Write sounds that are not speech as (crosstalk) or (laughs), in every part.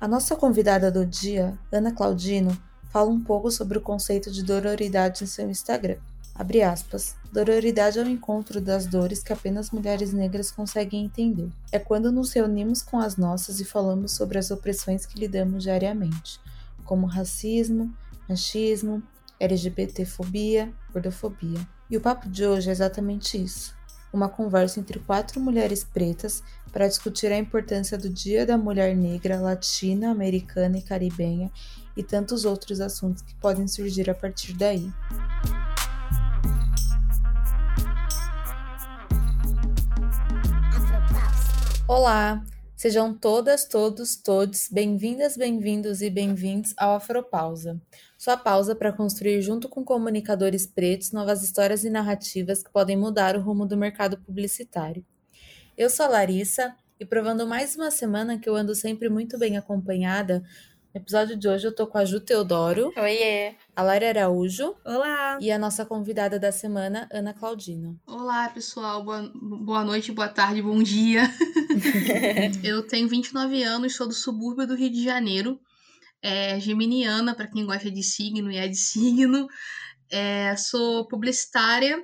A nossa convidada do dia, Ana Claudino, fala um pouco sobre o conceito de dororidade em seu Instagram. Abre aspas. Dororidade é o encontro das dores que apenas mulheres negras conseguem entender. É quando nos reunimos com as nossas e falamos sobre as opressões que lidamos diariamente, como racismo, machismo, LGBTfobia, gordofobia. E o papo de hoje é exatamente isso uma conversa entre quatro mulheres pretas para discutir a importância do Dia da Mulher Negra, Latina, Americana e Caribenha e tantos outros assuntos que podem surgir a partir daí. Olá, sejam todas, todos, todos bem-vindas, bem-vindos e bem-vindos ao Afropausa sua pausa para construir, junto com comunicadores pretos, novas histórias e narrativas que podem mudar o rumo do mercado publicitário. Eu sou a Larissa e provando mais uma semana que eu ando sempre muito bem acompanhada. No episódio de hoje eu tô com a Ju Teodoro. Oiê! A Lara Araújo. Olá! E a nossa convidada da semana, Ana Claudina. Olá, pessoal. Boa, boa noite, boa tarde, bom dia. (laughs) eu tenho 29 anos, sou do subúrbio do Rio de Janeiro é geminiana, para quem gosta de signo e é de (laughs) signo. É, sou publicitária,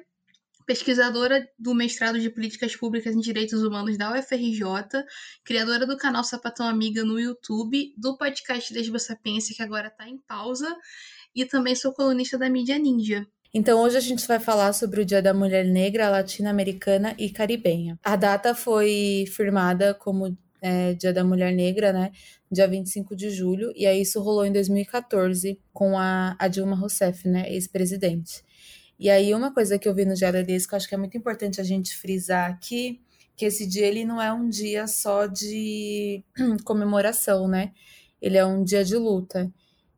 pesquisadora do mestrado de Políticas Públicas em Direitos Humanos da UFRJ, criadora do canal Sapatão Amiga no YouTube, do podcast Lesba Sapiência, que agora está em pausa, e também sou colunista da Mídia Ninja. Então hoje a gente vai falar sobre o Dia da Mulher Negra, Latino-Americana e Caribenha. A data foi firmada como é, Dia da Mulher Negra, né? Dia 25 de julho, e aí isso rolou em 2014 com a, a Dilma Rousseff, né? Ex-presidente. E aí uma coisa que eu vi no GLDs que eu acho que é muito importante a gente frisar aqui, que esse dia ele não é um dia só de (clears throat) comemoração, né? Ele é um dia de luta.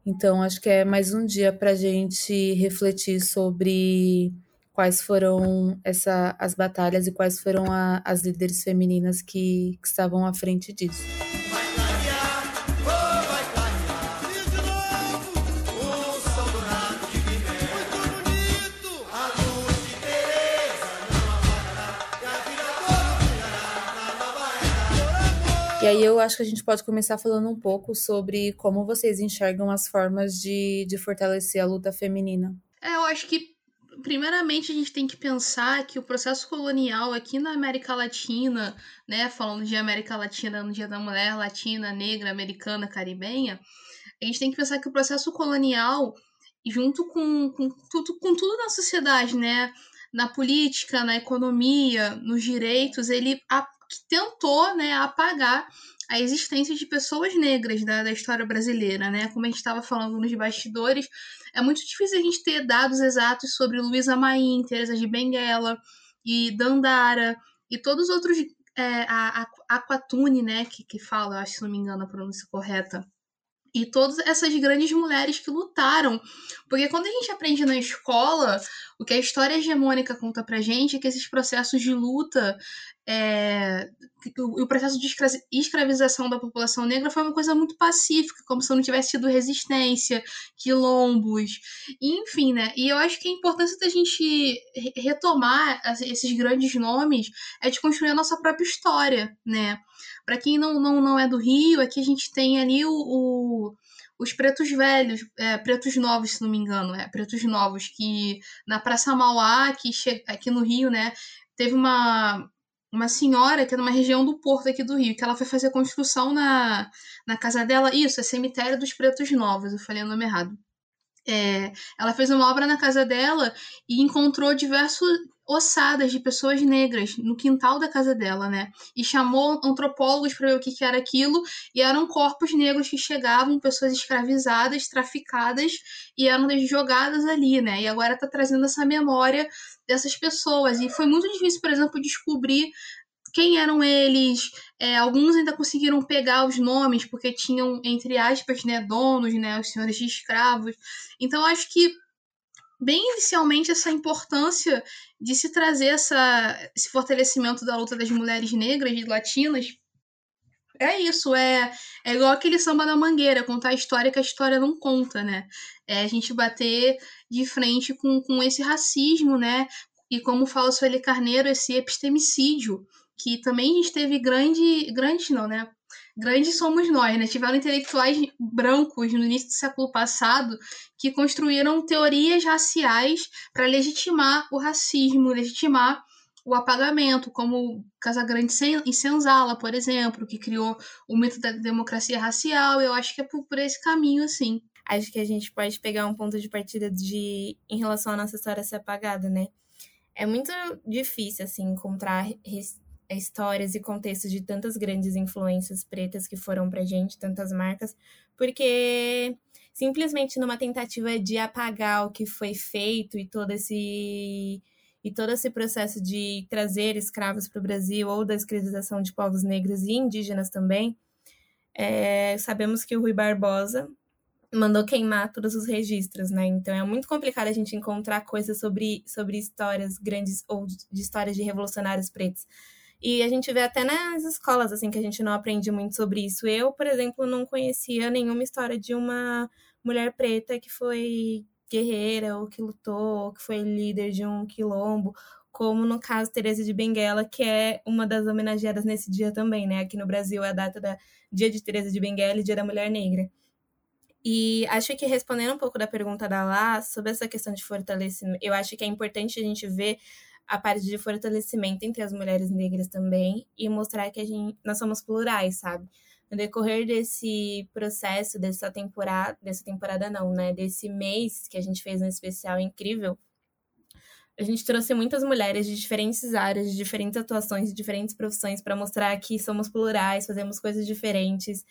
Então, acho que é mais um dia para a gente refletir sobre quais foram essa, as batalhas e quais foram a, as líderes femininas que, que estavam à frente disso. E aí eu acho que a gente pode começar falando um pouco sobre como vocês enxergam as formas de, de fortalecer a luta feminina. É, eu acho que primeiramente a gente tem que pensar que o processo colonial aqui na América Latina, né, falando de América Latina no Dia da Mulher Latina, Negra, Americana, Caribenha, a gente tem que pensar que o processo colonial, junto com, com, tudo, com tudo na sociedade, né, na política, na economia, nos direitos, ele a, tentou né, apagar a existência de pessoas negras da, da história brasileira, né? Como a gente estava falando nos bastidores, é muito difícil a gente ter dados exatos sobre Luísa Maim, Teresa de Benguela e Dandara e todos os outros. É, a, Aquatune, né, que, que fala, acho se não me engano a pronúncia correta, e todas essas grandes mulheres que lutaram. Porque quando a gente aprende na escola, o que a história hegemônica conta pra gente é que esses processos de luta é, o, o, processo de escravização da população negra foi uma coisa muito pacífica, como se não tivesse tido resistência, quilombos, enfim, né? E eu acho que a importância da gente retomar esses grandes nomes é de construir a nossa própria história, né? Para quem não, não, não é do Rio, aqui a gente tem ali o, o os pretos velhos, é, pretos novos, se não me engano, é, pretos novos, que na Praça Mauá, que aqui no Rio, né, teve uma, uma senhora que é numa região do Porto aqui do Rio, que ela foi fazer construção na, na casa dela. Isso, é Cemitério dos Pretos Novos, eu falei o nome errado. É, ela fez uma obra na casa dela e encontrou diversos ossadas de pessoas negras no quintal da casa dela, né? E chamou antropólogos para ver o que, que era aquilo, e eram corpos negros que chegavam, pessoas escravizadas, traficadas, e eram jogadas ali, né? E agora está trazendo essa memória dessas pessoas. E foi muito difícil, por exemplo, descobrir quem eram eles. É, alguns ainda conseguiram pegar os nomes, porque tinham, entre aspas, né, donos, né, os senhores de escravos. Então, acho que, bem inicialmente, essa importância de se trazer essa, esse fortalecimento da luta das mulheres negras e latinas é isso, é, é igual aquele samba da mangueira, contar a história que a história não conta, né? É a gente bater de frente com, com esse racismo, né? E como fala Sueli Carneiro, esse epistemicídio que também a gente teve grande, grandes não, né? Grandes somos nós, né? Tiveram intelectuais brancos no início do século passado que construíram teorias raciais para legitimar o racismo, legitimar o apagamento, como Casagrande e Senzala, por exemplo, que criou o mito da democracia racial. Eu acho que é por, esse caminho, assim. Acho que a gente pode pegar um ponto de partida de em relação à nossa história ser apagada, né? É muito difícil, assim, encontrar histórias e contextos de tantas grandes influências pretas que foram pra gente, tantas marcas, porque simplesmente numa tentativa de apagar o que foi feito e todo esse e todo esse processo de trazer escravos para o Brasil ou da escravização de povos negros e indígenas também, é, sabemos que o Rui Barbosa mandou queimar todos os registros, né? Então é muito complicado a gente encontrar coisas sobre, sobre histórias grandes ou de histórias de revolucionários pretos. E a gente vê até nas escolas, assim, que a gente não aprende muito sobre isso. Eu, por exemplo, não conhecia nenhuma história de uma mulher preta que foi guerreira, ou que lutou, ou que foi líder de um quilombo, como no caso Teresa de Benguela, que é uma das homenageadas nesse dia também, né? Aqui no Brasil é a data da Dia de Teresa de Benguela e Dia da Mulher Negra. E acho que respondendo um pouco da pergunta da Lá sobre essa questão de fortalecimento, eu acho que é importante a gente ver a parte de fortalecimento entre as mulheres negras também e mostrar que a gente, nós somos plurais, sabe? no decorrer desse processo, dessa temporada, dessa temporada não, né? Desse mês que a gente fez um especial incrível, a gente trouxe muitas mulheres de diferentes áreas, de diferentes atuações, de diferentes profissões, para mostrar que somos plurais, fazemos coisas diferentes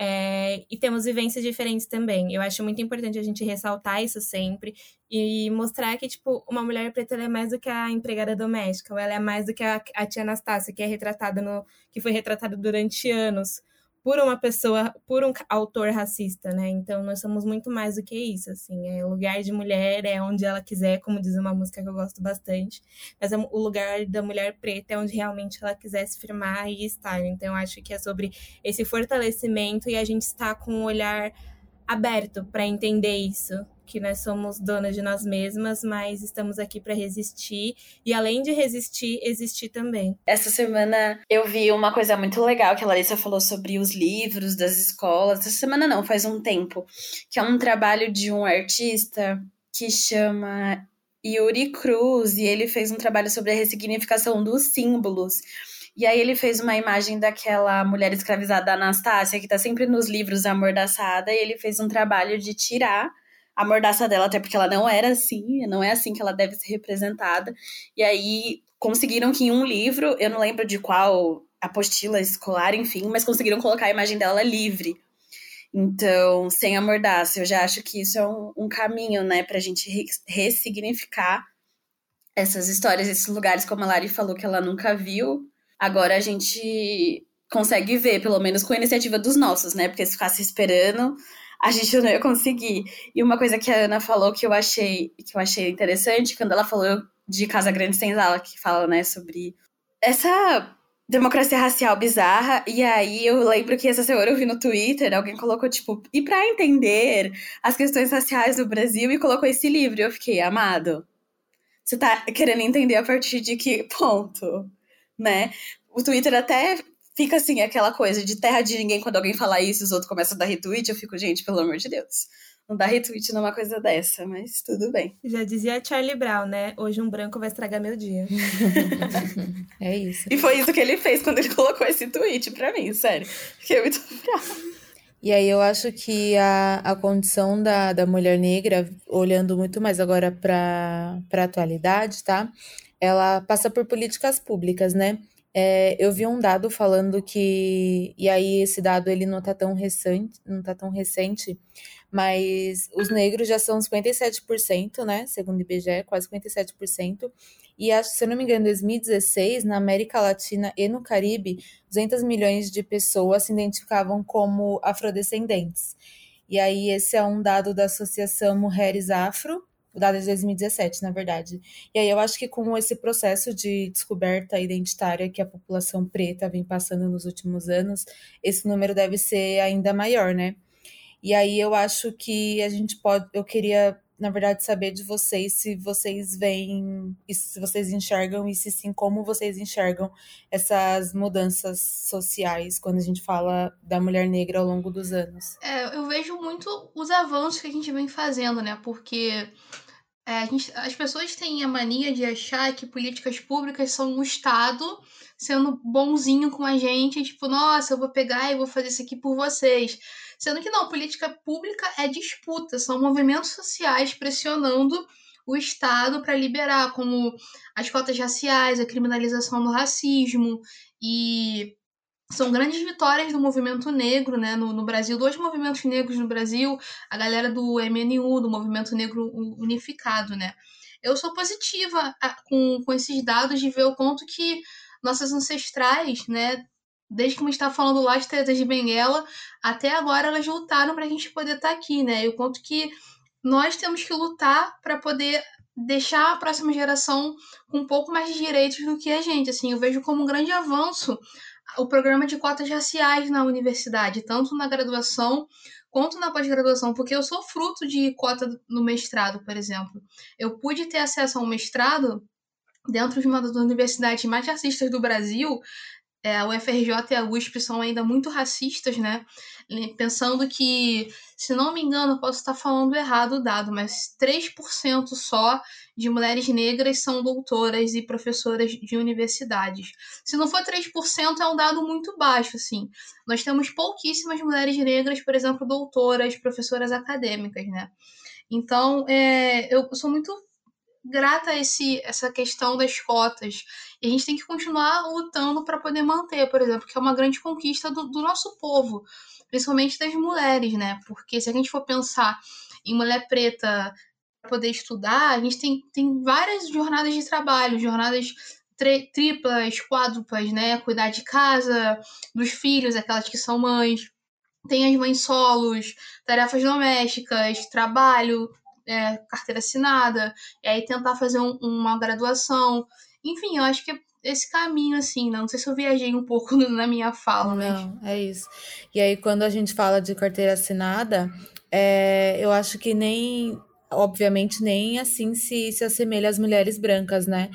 é, e temos vivências diferentes também. Eu acho muito importante a gente ressaltar isso sempre e mostrar que, tipo, uma mulher preta é mais do que a empregada doméstica, ou ela é mais do que a, a tia Anastácia, que é retratada no. que foi retratada durante anos por uma pessoa, por um autor racista, né? Então nós somos muito mais do que isso, assim. É lugar de mulher é onde ela quiser, como diz uma música que eu gosto bastante. Mas é o lugar da mulher preta é onde realmente ela quiser se firmar e estar. Então acho que é sobre esse fortalecimento e a gente está com um olhar aberto para entender isso, que nós somos donas de nós mesmas, mas estamos aqui para resistir e além de resistir, existir também. Essa semana eu vi uma coisa muito legal que a Larissa falou sobre os livros das escolas. Essa semana não, faz um tempo, que é um trabalho de um artista que chama Yuri Cruz e ele fez um trabalho sobre a ressignificação dos símbolos. E aí ele fez uma imagem daquela mulher escravizada Anastácia, que tá sempre nos livros amordaçada, e ele fez um trabalho de tirar a mordaça dela, até porque ela não era assim, não é assim que ela deve ser representada. E aí conseguiram que em um livro, eu não lembro de qual apostila escolar, enfim, mas conseguiram colocar a imagem dela livre. Então, sem a mordaça, eu já acho que isso é um, um caminho, né, pra gente re ressignificar essas histórias, esses lugares, como a Lari falou que ela nunca viu. Agora a gente consegue ver, pelo menos com a iniciativa dos nossos, né? Porque se ficasse esperando, a gente não ia conseguir. E uma coisa que a Ana falou que eu achei que eu achei interessante, quando ela falou de Casa Grande Senzala, que fala, né, sobre essa democracia racial bizarra. E aí eu lembro que essa semana eu vi no Twitter, alguém colocou, tipo, e para entender as questões raciais do Brasil, e colocou esse livro. E eu fiquei, amado. Você tá querendo entender a partir de que ponto? Né? O Twitter até fica assim, aquela coisa de terra de ninguém quando alguém fala isso, os outros começam a dar retweet, eu fico, gente, pelo amor de Deus. Não dá retweet numa coisa dessa, mas tudo bem. Já dizia Charlie Brown, né? Hoje um branco vai estragar meu dia. (laughs) é isso. E foi isso que ele fez quando ele (laughs) colocou esse tweet pra mim, sério. Fiquei muito (laughs) brava. E aí eu acho que a, a condição da, da mulher negra, olhando muito mais agora para a atualidade, tá? Ela passa por políticas públicas, né? É, eu vi um dado falando que, e aí esse dado ele não tá tão recente, não tá tão recente, mas os negros já são 57%, né, segundo o IBGE, quase 57%, e acho, se eu não me engano, em 2016, na América Latina e no Caribe, 200 milhões de pessoas se identificavam como afrodescendentes. E aí esse é um dado da Associação Mulheres Afro, é de 2017, na verdade. E aí eu acho que com esse processo de descoberta identitária que a população preta vem passando nos últimos anos, esse número deve ser ainda maior, né? E aí eu acho que a gente pode, eu queria na verdade, saber de vocês se vocês veem, se vocês enxergam e se sim, como vocês enxergam essas mudanças sociais quando a gente fala da mulher negra ao longo dos anos. É, eu vejo muito os avanços que a gente vem fazendo, né? Porque é, gente, as pessoas têm a mania de achar que políticas públicas são o Estado sendo bonzinho com a gente, tipo, nossa, eu vou pegar e vou fazer isso aqui por vocês. Sendo que não, política pública é disputa, são movimentos sociais pressionando o Estado para liberar, como as cotas raciais, a criminalização do racismo, e são grandes vitórias do movimento negro né, no, no, Brasil, dois movimentos negros no Brasil, a galera do MNU, do Movimento Negro Unificado. Né. Eu sou positiva com, com esses dados de ver o quanto que nossas ancestrais, né, desde que a gente está falando lá de Teresa de Benguela, até agora elas lutaram para a gente poder estar tá aqui, né? E o quanto que nós temos que lutar para poder deixar a próxima geração com um pouco mais de direitos do que a gente. Assim, eu vejo como um grande avanço o programa de cotas raciais na universidade, tanto na graduação quanto na pós-graduação, porque eu sou fruto de cota no mestrado, por exemplo. Eu pude ter acesso a um mestrado dentro de uma das universidades mais racistas do Brasil, é, a UFRJ e a USP são ainda muito racistas, né? Pensando que, se não me engano, posso estar falando errado o dado, mas 3% só de mulheres negras são doutoras e professoras de universidades. Se não for 3%, é um dado muito baixo, assim. Nós temos pouquíssimas mulheres negras, por exemplo, doutoras, professoras acadêmicas, né? Então, é, eu sou muito grata esse, essa questão das cotas. E a gente tem que continuar lutando para poder manter, por exemplo, que é uma grande conquista do, do nosso povo, principalmente das mulheres, né? Porque se a gente for pensar em mulher preta para poder estudar, a gente tem, tem várias jornadas de trabalho, jornadas triplas, quádruplas, né? Cuidar de casa, dos filhos, aquelas que são mães. Tem as mães solos, tarefas domésticas, trabalho, é, carteira assinada, e aí tentar fazer um, uma graduação. Enfim, eu acho que esse caminho, assim, né? não sei se eu viajei um pouco (laughs) na minha fala, né? Não, é isso. E aí, quando a gente fala de carteira assinada, é, eu acho que nem, obviamente, nem assim se, se assemelha às mulheres brancas, né?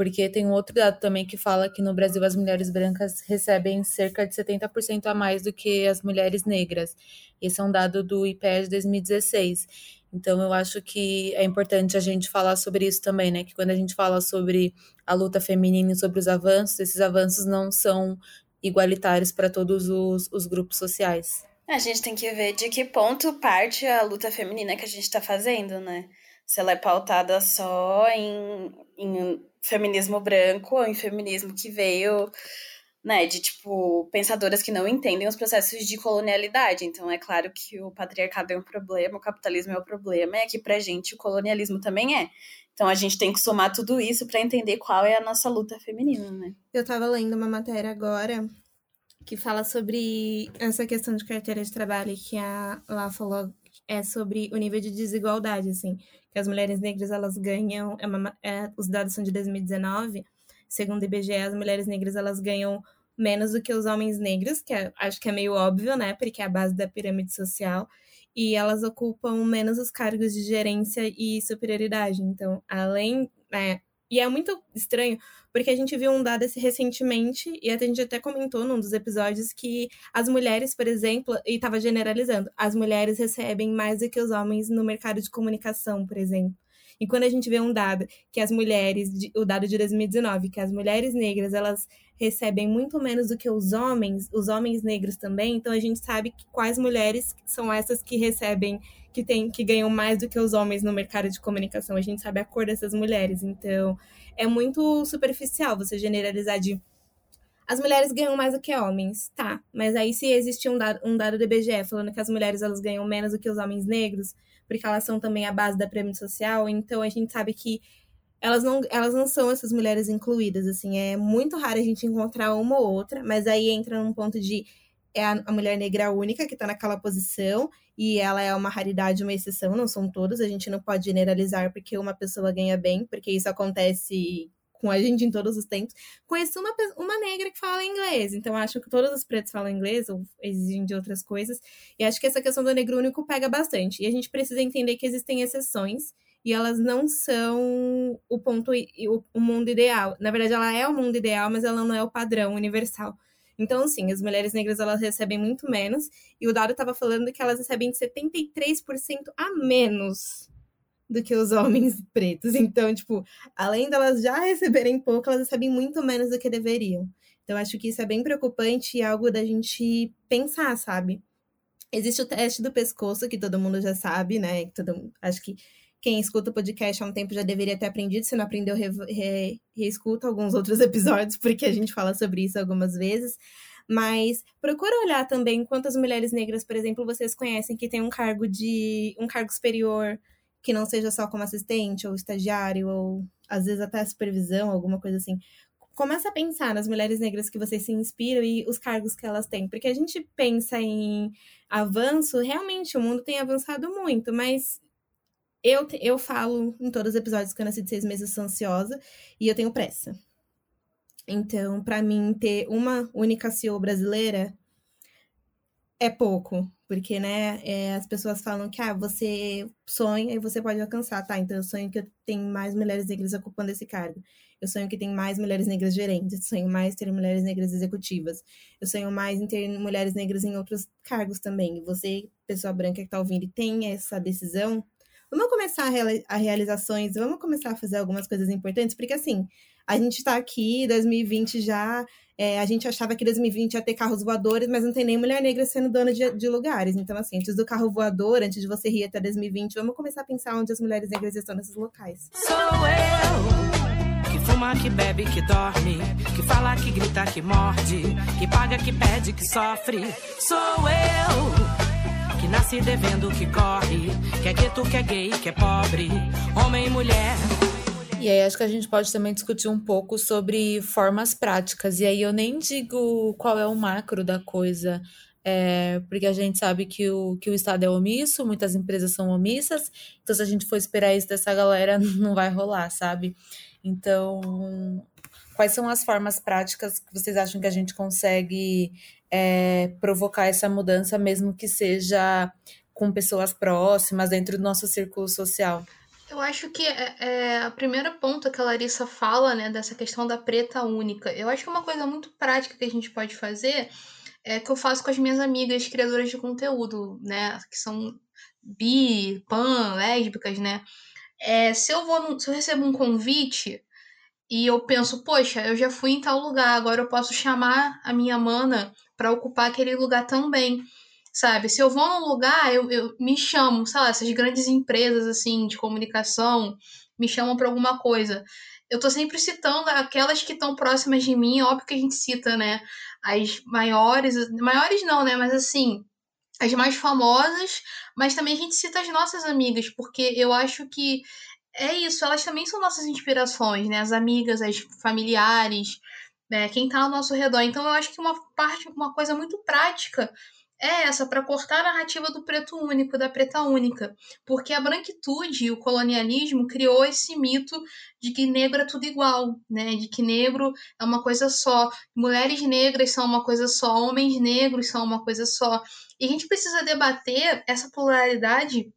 Porque tem um outro dado também que fala que no Brasil as mulheres brancas recebem cerca de 70% a mais do que as mulheres negras. Esse é um dado do IPE de 2016. Então, eu acho que é importante a gente falar sobre isso também, né? Que quando a gente fala sobre a luta feminina e sobre os avanços, esses avanços não são igualitários para todos os, os grupos sociais. A gente tem que ver de que ponto parte a luta feminina que a gente está fazendo, né? Se ela é pautada só em, em feminismo branco ou em feminismo que veio né, de tipo pensadoras que não entendem os processos de colonialidade. Então é claro que o patriarcado é um problema, o capitalismo é um problema, e aqui pra gente o colonialismo também é. Então a gente tem que somar tudo isso para entender qual é a nossa luta feminina, né? Eu tava lendo uma matéria agora que fala sobre essa questão de carteira de trabalho que a lá falou é sobre o nível de desigualdade, assim, que as mulheres negras elas ganham, é uma, é, os dados são de 2019 segundo o IBGE, as mulheres negras elas ganham menos do que os homens negros, que é, acho que é meio óbvio, né? Porque é a base da pirâmide social. E elas ocupam menos os cargos de gerência e superioridade. Então, além. Né, e é muito estranho, porque a gente viu um dado recentemente, e a gente até comentou num dos episódios, que as mulheres, por exemplo, e estava generalizando, as mulheres recebem mais do que os homens no mercado de comunicação, por exemplo. E quando a gente vê um dado que as mulheres, o dado de 2019, que as mulheres negras, elas recebem muito menos do que os homens, os homens negros também, então a gente sabe quais mulheres são essas que recebem, que tem, que ganham mais do que os homens no mercado de comunicação. A gente sabe a cor dessas mulheres, então é muito superficial você generalizar de as mulheres ganham mais do que homens, tá? Mas aí se existe um dado, um dado do IBGE falando que as mulheres elas ganham menos do que os homens negros, porque elas são também a base da pirâmide social, então a gente sabe que elas não, elas não são essas mulheres incluídas, assim, é muito raro a gente encontrar uma ou outra, mas aí entra num ponto de é a, a mulher negra única que está naquela posição e ela é uma raridade, uma exceção, não são todas, a gente não pode generalizar porque uma pessoa ganha bem, porque isso acontece com a gente em todos os tempos. Conheci uma, uma negra que fala inglês, então acho que todos os pretos falam inglês ou exigem de outras coisas. E acho que essa questão do negro único pega bastante. E a gente precisa entender que existem exceções e elas não são o ponto, o, o mundo ideal. Na verdade, ela é o mundo ideal, mas ela não é o padrão universal. Então, sim, as mulheres negras elas recebem muito menos, e o dado estava falando que elas recebem 73% a menos do que os homens pretos. Então, tipo, além delas já receberem pouco, elas recebem muito menos do que deveriam. Então, acho que isso é bem preocupante e algo da gente pensar, sabe? Existe o teste do pescoço, que todo mundo já sabe, né? Todo, acho que quem escuta o podcast há um tempo já deveria ter aprendido. Se não aprendeu, re, re, reescuta alguns outros (laughs) episódios, porque a gente fala sobre isso algumas vezes. Mas procura olhar também quantas mulheres negras, por exemplo, vocês conhecem que tem um cargo de um cargo superior, que não seja só como assistente ou estagiário, ou às vezes até supervisão, alguma coisa assim. Começa a pensar nas mulheres negras que vocês se inspiram e os cargos que elas têm. Porque a gente pensa em avanço, realmente o mundo tem avançado muito, mas eu, eu falo em todos os episódios que eu nasci de seis meses ansiosa e eu tenho pressa. Então, para mim, ter uma única CEO brasileira é pouco, porque, né, é, as pessoas falam que, ah, você sonha e você pode alcançar, tá? Então, eu sonho que eu tenho mais mulheres negras ocupando esse cargo. Eu sonho que tem mais mulheres negras gerentes, sonho mais ter mulheres negras executivas. Eu sonho mais em ter mulheres negras em outros cargos também. E você, pessoa branca que tá ouvindo e tem essa decisão, vamos começar a realizações, vamos começar a fazer algumas coisas importantes, porque assim, a gente está aqui, 2020 já, é, a gente achava que 2020 ia ter carros voadores, mas não tem nem mulher negra sendo dona de, de, lugares. Então, assim, antes do carro voador, antes de você rir até 2020, vamos começar a pensar onde as mulheres negras estão nesses locais. Sou eu, que fuma, que bebe, que dorme, que fala, que grita, que morde, que paga, que pede, que sofre. Sou eu que nasce devendo, que corre, que é gueto, que é gay, que é pobre, homem e mulher. E aí acho que a gente pode também discutir um pouco sobre formas práticas. E aí eu nem digo qual é o macro da coisa, é, porque a gente sabe que o, que o Estado é omisso, muitas empresas são omissas, então se a gente for esperar isso dessa galera, (laughs) não vai rolar, sabe? Então, quais são as formas práticas que vocês acham que a gente consegue é, provocar essa mudança, mesmo que seja com pessoas próximas, dentro do nosso círculo social? Eu acho que é, é, a primeira ponta que a Larissa fala, né, dessa questão da preta única. Eu acho que uma coisa muito prática que a gente pode fazer é que eu faço com as minhas amigas criadoras de conteúdo, né, que são bi, pan, lésbicas, né. É, se eu vou, se eu recebo um convite e eu penso, poxa, eu já fui em tal lugar, agora eu posso chamar a minha mana para ocupar aquele lugar também. Sabe, se eu vou num lugar, eu, eu me chamo, sei lá, essas grandes empresas assim de comunicação me chamam para alguma coisa. Eu tô sempre citando aquelas que estão próximas de mim, óbvio que a gente cita, né? As maiores, maiores não, né? Mas assim, as mais famosas, mas também a gente cita as nossas amigas, porque eu acho que é isso, elas também são nossas inspirações, né? As amigas, as familiares, né, quem está ao nosso redor. Então eu acho que uma parte, uma coisa muito prática é essa para cortar a narrativa do preto único, da preta única, porque a branquitude e o colonialismo criou esse mito de que negro é tudo igual, né? De que negro é uma coisa só, mulheres negras são uma coisa só, homens negros são uma coisa só. E a gente precisa debater essa pluralidade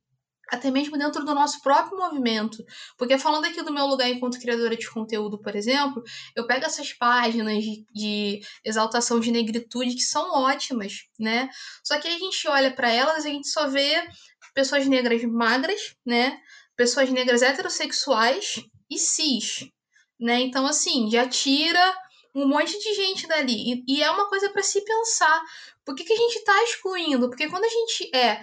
até mesmo dentro do nosso próprio movimento. Porque falando aqui do meu lugar enquanto criadora de conteúdo, por exemplo, eu pego essas páginas de, de exaltação de negritude que são ótimas, né? Só que a gente olha para elas e a gente só vê pessoas negras magras, né? Pessoas negras heterossexuais e cis, né? Então, assim, já tira um monte de gente dali. E, e é uma coisa para se pensar. Por que, que a gente está excluindo? Porque quando a gente é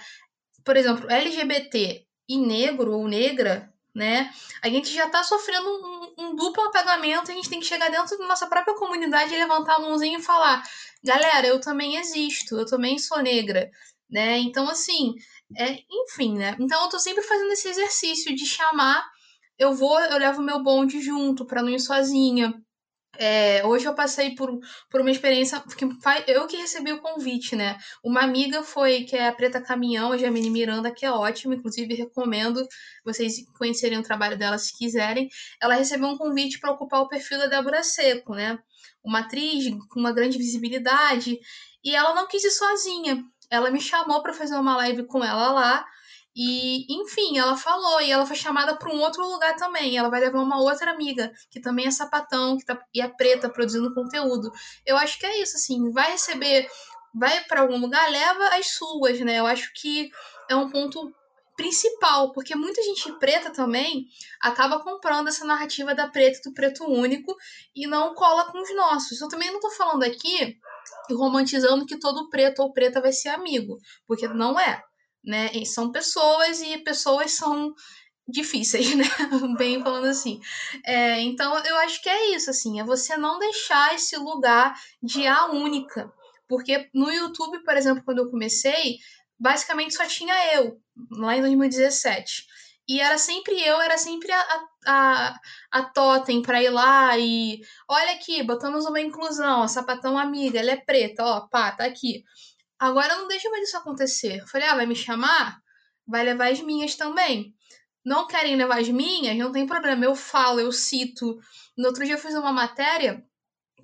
por exemplo, LGBT e negro ou negra, né? A gente já está sofrendo um, um, duplo apagamento, a gente tem que chegar dentro da nossa própria comunidade e levantar a mãozinha e falar: galera, eu também existo, eu também sou negra, né? Então, assim, é, enfim, né? Então, eu tô sempre fazendo esse exercício de chamar, eu vou, eu levo meu bonde junto para não ir sozinha. É, hoje eu passei por, por uma experiência que eu que recebi o convite, né? Uma amiga foi, que é a Preta Caminhão, a Jamine Miranda, que é ótima, inclusive recomendo vocês conhecerem o trabalho dela se quiserem. Ela recebeu um convite para ocupar o perfil da Débora Seco, né? Uma atriz com uma grande visibilidade, e ela não quis ir sozinha. Ela me chamou para fazer uma live com ela lá. E, enfim, ela falou, e ela foi chamada para um outro lugar também. Ela vai levar uma outra amiga, que também é sapatão, que tá, e é preta, produzindo conteúdo. Eu acho que é isso, assim, vai receber, vai para algum lugar, leva as suas, né? Eu acho que é um ponto principal, porque muita gente preta também acaba comprando essa narrativa da preta do preto único e não cola com os nossos. Eu também não tô falando aqui romantizando que todo preto ou preta vai ser amigo, porque não é né? E são pessoas e pessoas são difíceis, (laughs) né? Bem falando assim. É, então eu acho que é isso, assim, é você não deixar esse lugar de a única. Porque no YouTube, por exemplo, quando eu comecei, basicamente só tinha eu, lá em 2017. E era sempre eu, era sempre a, a, a totem pra ir lá e olha aqui, botamos uma inclusão, a sapatão amiga, ela é preta, ó, pá, tá aqui. Agora não deixa mais isso acontecer. Eu falei, ah, vai me chamar? Vai levar as minhas também. Não querem levar as minhas? Não tem problema. Eu falo, eu cito. No outro dia eu fiz uma matéria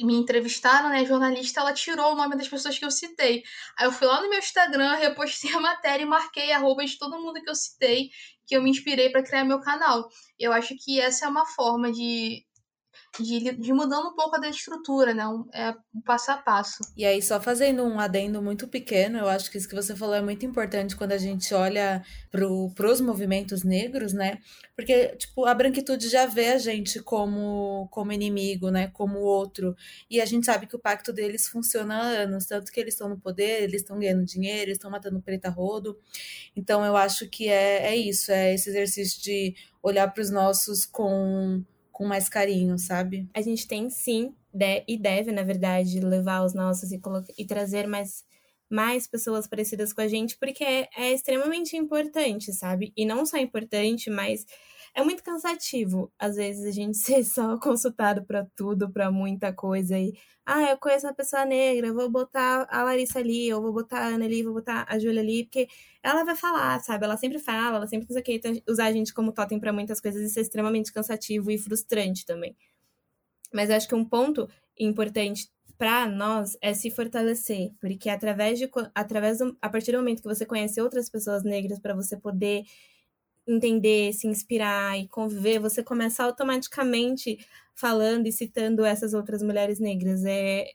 me entrevistaram, né? A jornalista ela tirou o nome das pessoas que eu citei. Aí eu fui lá no meu Instagram, repostei a matéria e marquei arroba de todo mundo que eu citei, que eu me inspirei para criar meu canal. Eu acho que essa é uma forma de de, de mudando um pouco a estrutura, né? Um, é um passo a passo. E aí, só fazendo um adendo muito pequeno, eu acho que isso que você falou é muito importante quando a gente olha para os movimentos negros, né? Porque, tipo, a branquitude já vê a gente como, como inimigo, né? Como outro. E a gente sabe que o pacto deles funciona há anos, tanto que eles estão no poder, eles estão ganhando dinheiro, eles estão matando preta rodo. Então, eu acho que é, é isso, é esse exercício de olhar para os nossos com com mais carinho, sabe? A gente tem sim, de, e deve, na verdade, levar os nossos e, e trazer mais, mais pessoas parecidas com a gente, porque é, é extremamente importante, sabe? E não só importante, mas é muito cansativo, às vezes, a gente (laughs) ser só consultado para tudo, para muita coisa. E, ah, eu conheço uma pessoa negra, vou botar a Larissa ali, ou vou botar a Ana ali, vou botar a Júlia ali, porque ela vai falar, sabe? Ela sempre fala, ela sempre aqui, então, usar a gente como totem para muitas coisas, isso é extremamente cansativo e frustrante também. Mas acho que um ponto importante para nós é se fortalecer, porque através de através do, a partir do momento que você conhece outras pessoas negras para você poder entender, se inspirar e conviver, você começa automaticamente falando e citando essas outras mulheres negras. É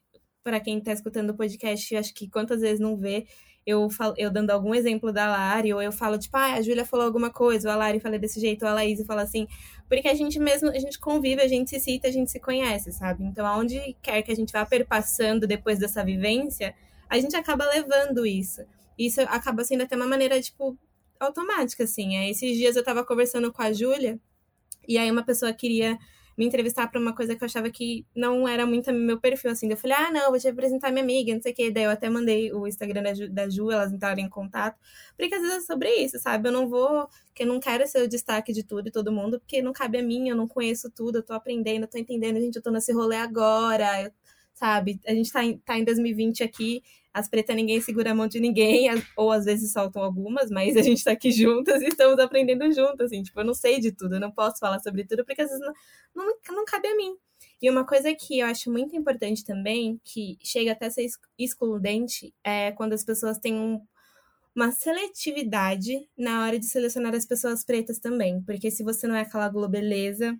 para quem está escutando o podcast, acho que quantas vezes não vê eu, falo, eu dando algum exemplo da Lari, ou eu falo, tipo, ah, a Júlia falou alguma coisa, ou a Lari fala desse jeito, ou a Laís fala assim, porque a gente mesmo, a gente convive, a gente se cita, a gente se conhece, sabe? Então, aonde quer que a gente vá perpassando depois dessa vivência, a gente acaba levando isso. Isso acaba sendo até uma maneira, tipo, automática, assim. Aí, esses dias eu tava conversando com a Júlia, e aí uma pessoa queria me entrevistar para uma coisa que eu achava que não era muito meu perfil, assim. Eu falei, ah, não, vou te apresentar minha amiga, não sei o quê. Daí eu até mandei o Instagram da Ju, da Ju, elas entraram em contato. Porque às vezes é sobre isso, sabe? Eu não vou, que eu não quero ser o destaque de tudo e todo mundo, porque não cabe a mim, eu não conheço tudo, eu tô aprendendo, eu tô entendendo, gente, eu tô nesse rolê agora, eu, sabe? A gente tá em, tá em 2020 aqui, as pretas ninguém segura a mão de ninguém, ou às vezes soltam algumas, mas a gente tá aqui juntas e estamos aprendendo juntas, assim, tipo, eu não sei de tudo, eu não posso falar sobre tudo, porque às vezes não, não, não cabe a mim. E uma coisa que eu acho muito importante também, que chega até a ser excludente, é quando as pessoas têm um, uma seletividade na hora de selecionar as pessoas pretas também. Porque se você não é aquela globeleza,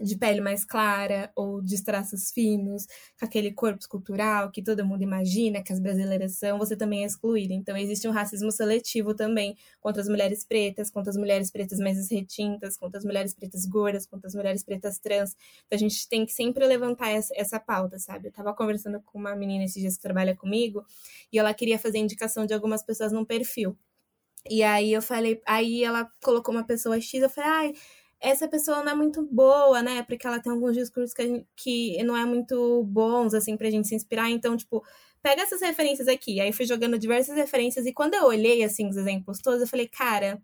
de pele mais clara ou de traços finos, com aquele corpo escultural que todo mundo imagina que as brasileiras são, você também é excluída. Então existe um racismo seletivo também contra as mulheres pretas, contra as mulheres pretas mais retintas, contra as mulheres pretas gordas, contra as mulheres pretas trans. Então a gente tem que sempre levantar essa, essa pauta, sabe? Eu tava conversando com uma menina esses dias que trabalha comigo e ela queria fazer indicação de algumas pessoas num perfil. E aí eu falei, aí ela colocou uma pessoa X, eu falei, ai, essa pessoa não é muito boa, né? Porque ela tem alguns discursos que, gente, que não é muito bons, assim, pra gente se inspirar. Então, tipo, pega essas referências aqui. Aí fui jogando diversas referências. E quando eu olhei, assim, os exemplos todos, eu falei, cara,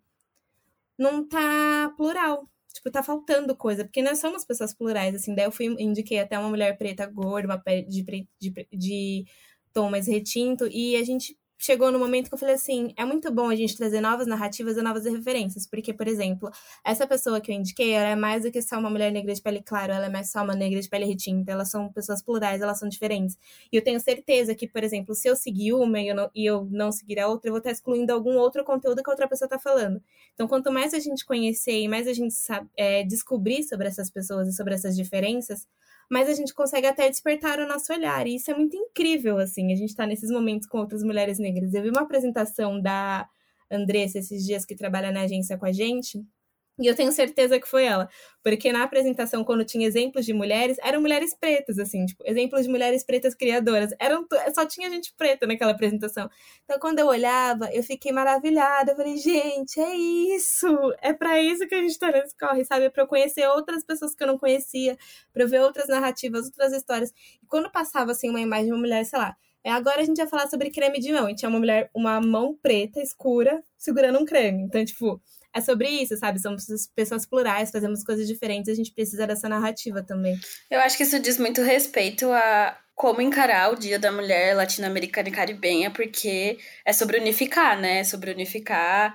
não tá plural, tipo, tá faltando coisa, porque nós somos pessoas plurais, assim, daí eu fui, indiquei até uma mulher preta gorda, uma pele de, de, de tom mais retinto, e a gente chegou no momento que eu falei assim: é muito bom a gente trazer novas narrativas e novas referências, porque, por exemplo, essa pessoa que eu indiquei, ela é mais do que só uma mulher negra de pele clara, ela é mais só uma negra de pele retinta, elas são pessoas plurais, elas são diferentes. E eu tenho certeza que, por exemplo, se eu seguir uma e eu não, e eu não seguir a outra, eu vou estar excluindo algum outro conteúdo que a outra pessoa está falando. Então, quanto mais a gente conhecer e mais a gente sabe, é, descobrir sobre essas pessoas e sobre essas diferenças, mas a gente consegue até despertar o nosso olhar. E isso é muito incrível, assim, a gente está nesses momentos com outras mulheres negras. Eu vi uma apresentação da Andressa esses dias que trabalha na agência com a gente, e eu tenho certeza que foi ela. Porque na apresentação, quando tinha exemplos de mulheres, eram mulheres pretas, assim, tipo, exemplos de mulheres pretas criadoras. Eram, só tinha gente preta naquela apresentação. Então, quando eu olhava, eu fiquei maravilhada. Eu falei, gente, é isso! É para isso que a gente tá nesse corre, sabe? É pra eu conhecer outras pessoas que eu não conhecia, pra eu ver outras narrativas, outras histórias. E quando passava, assim, uma imagem de uma mulher, sei lá, é, agora a gente vai falar sobre creme de mão. E tinha uma mulher, uma mão preta, escura, segurando um creme. Então, tipo, é sobre isso, sabe? Somos pessoas plurais, fazemos coisas diferentes, a gente precisa dessa narrativa também. Eu acho que isso diz muito respeito a como encarar o Dia da Mulher Latino-Americana e Caribenha, porque é sobre unificar, né? É sobre unificar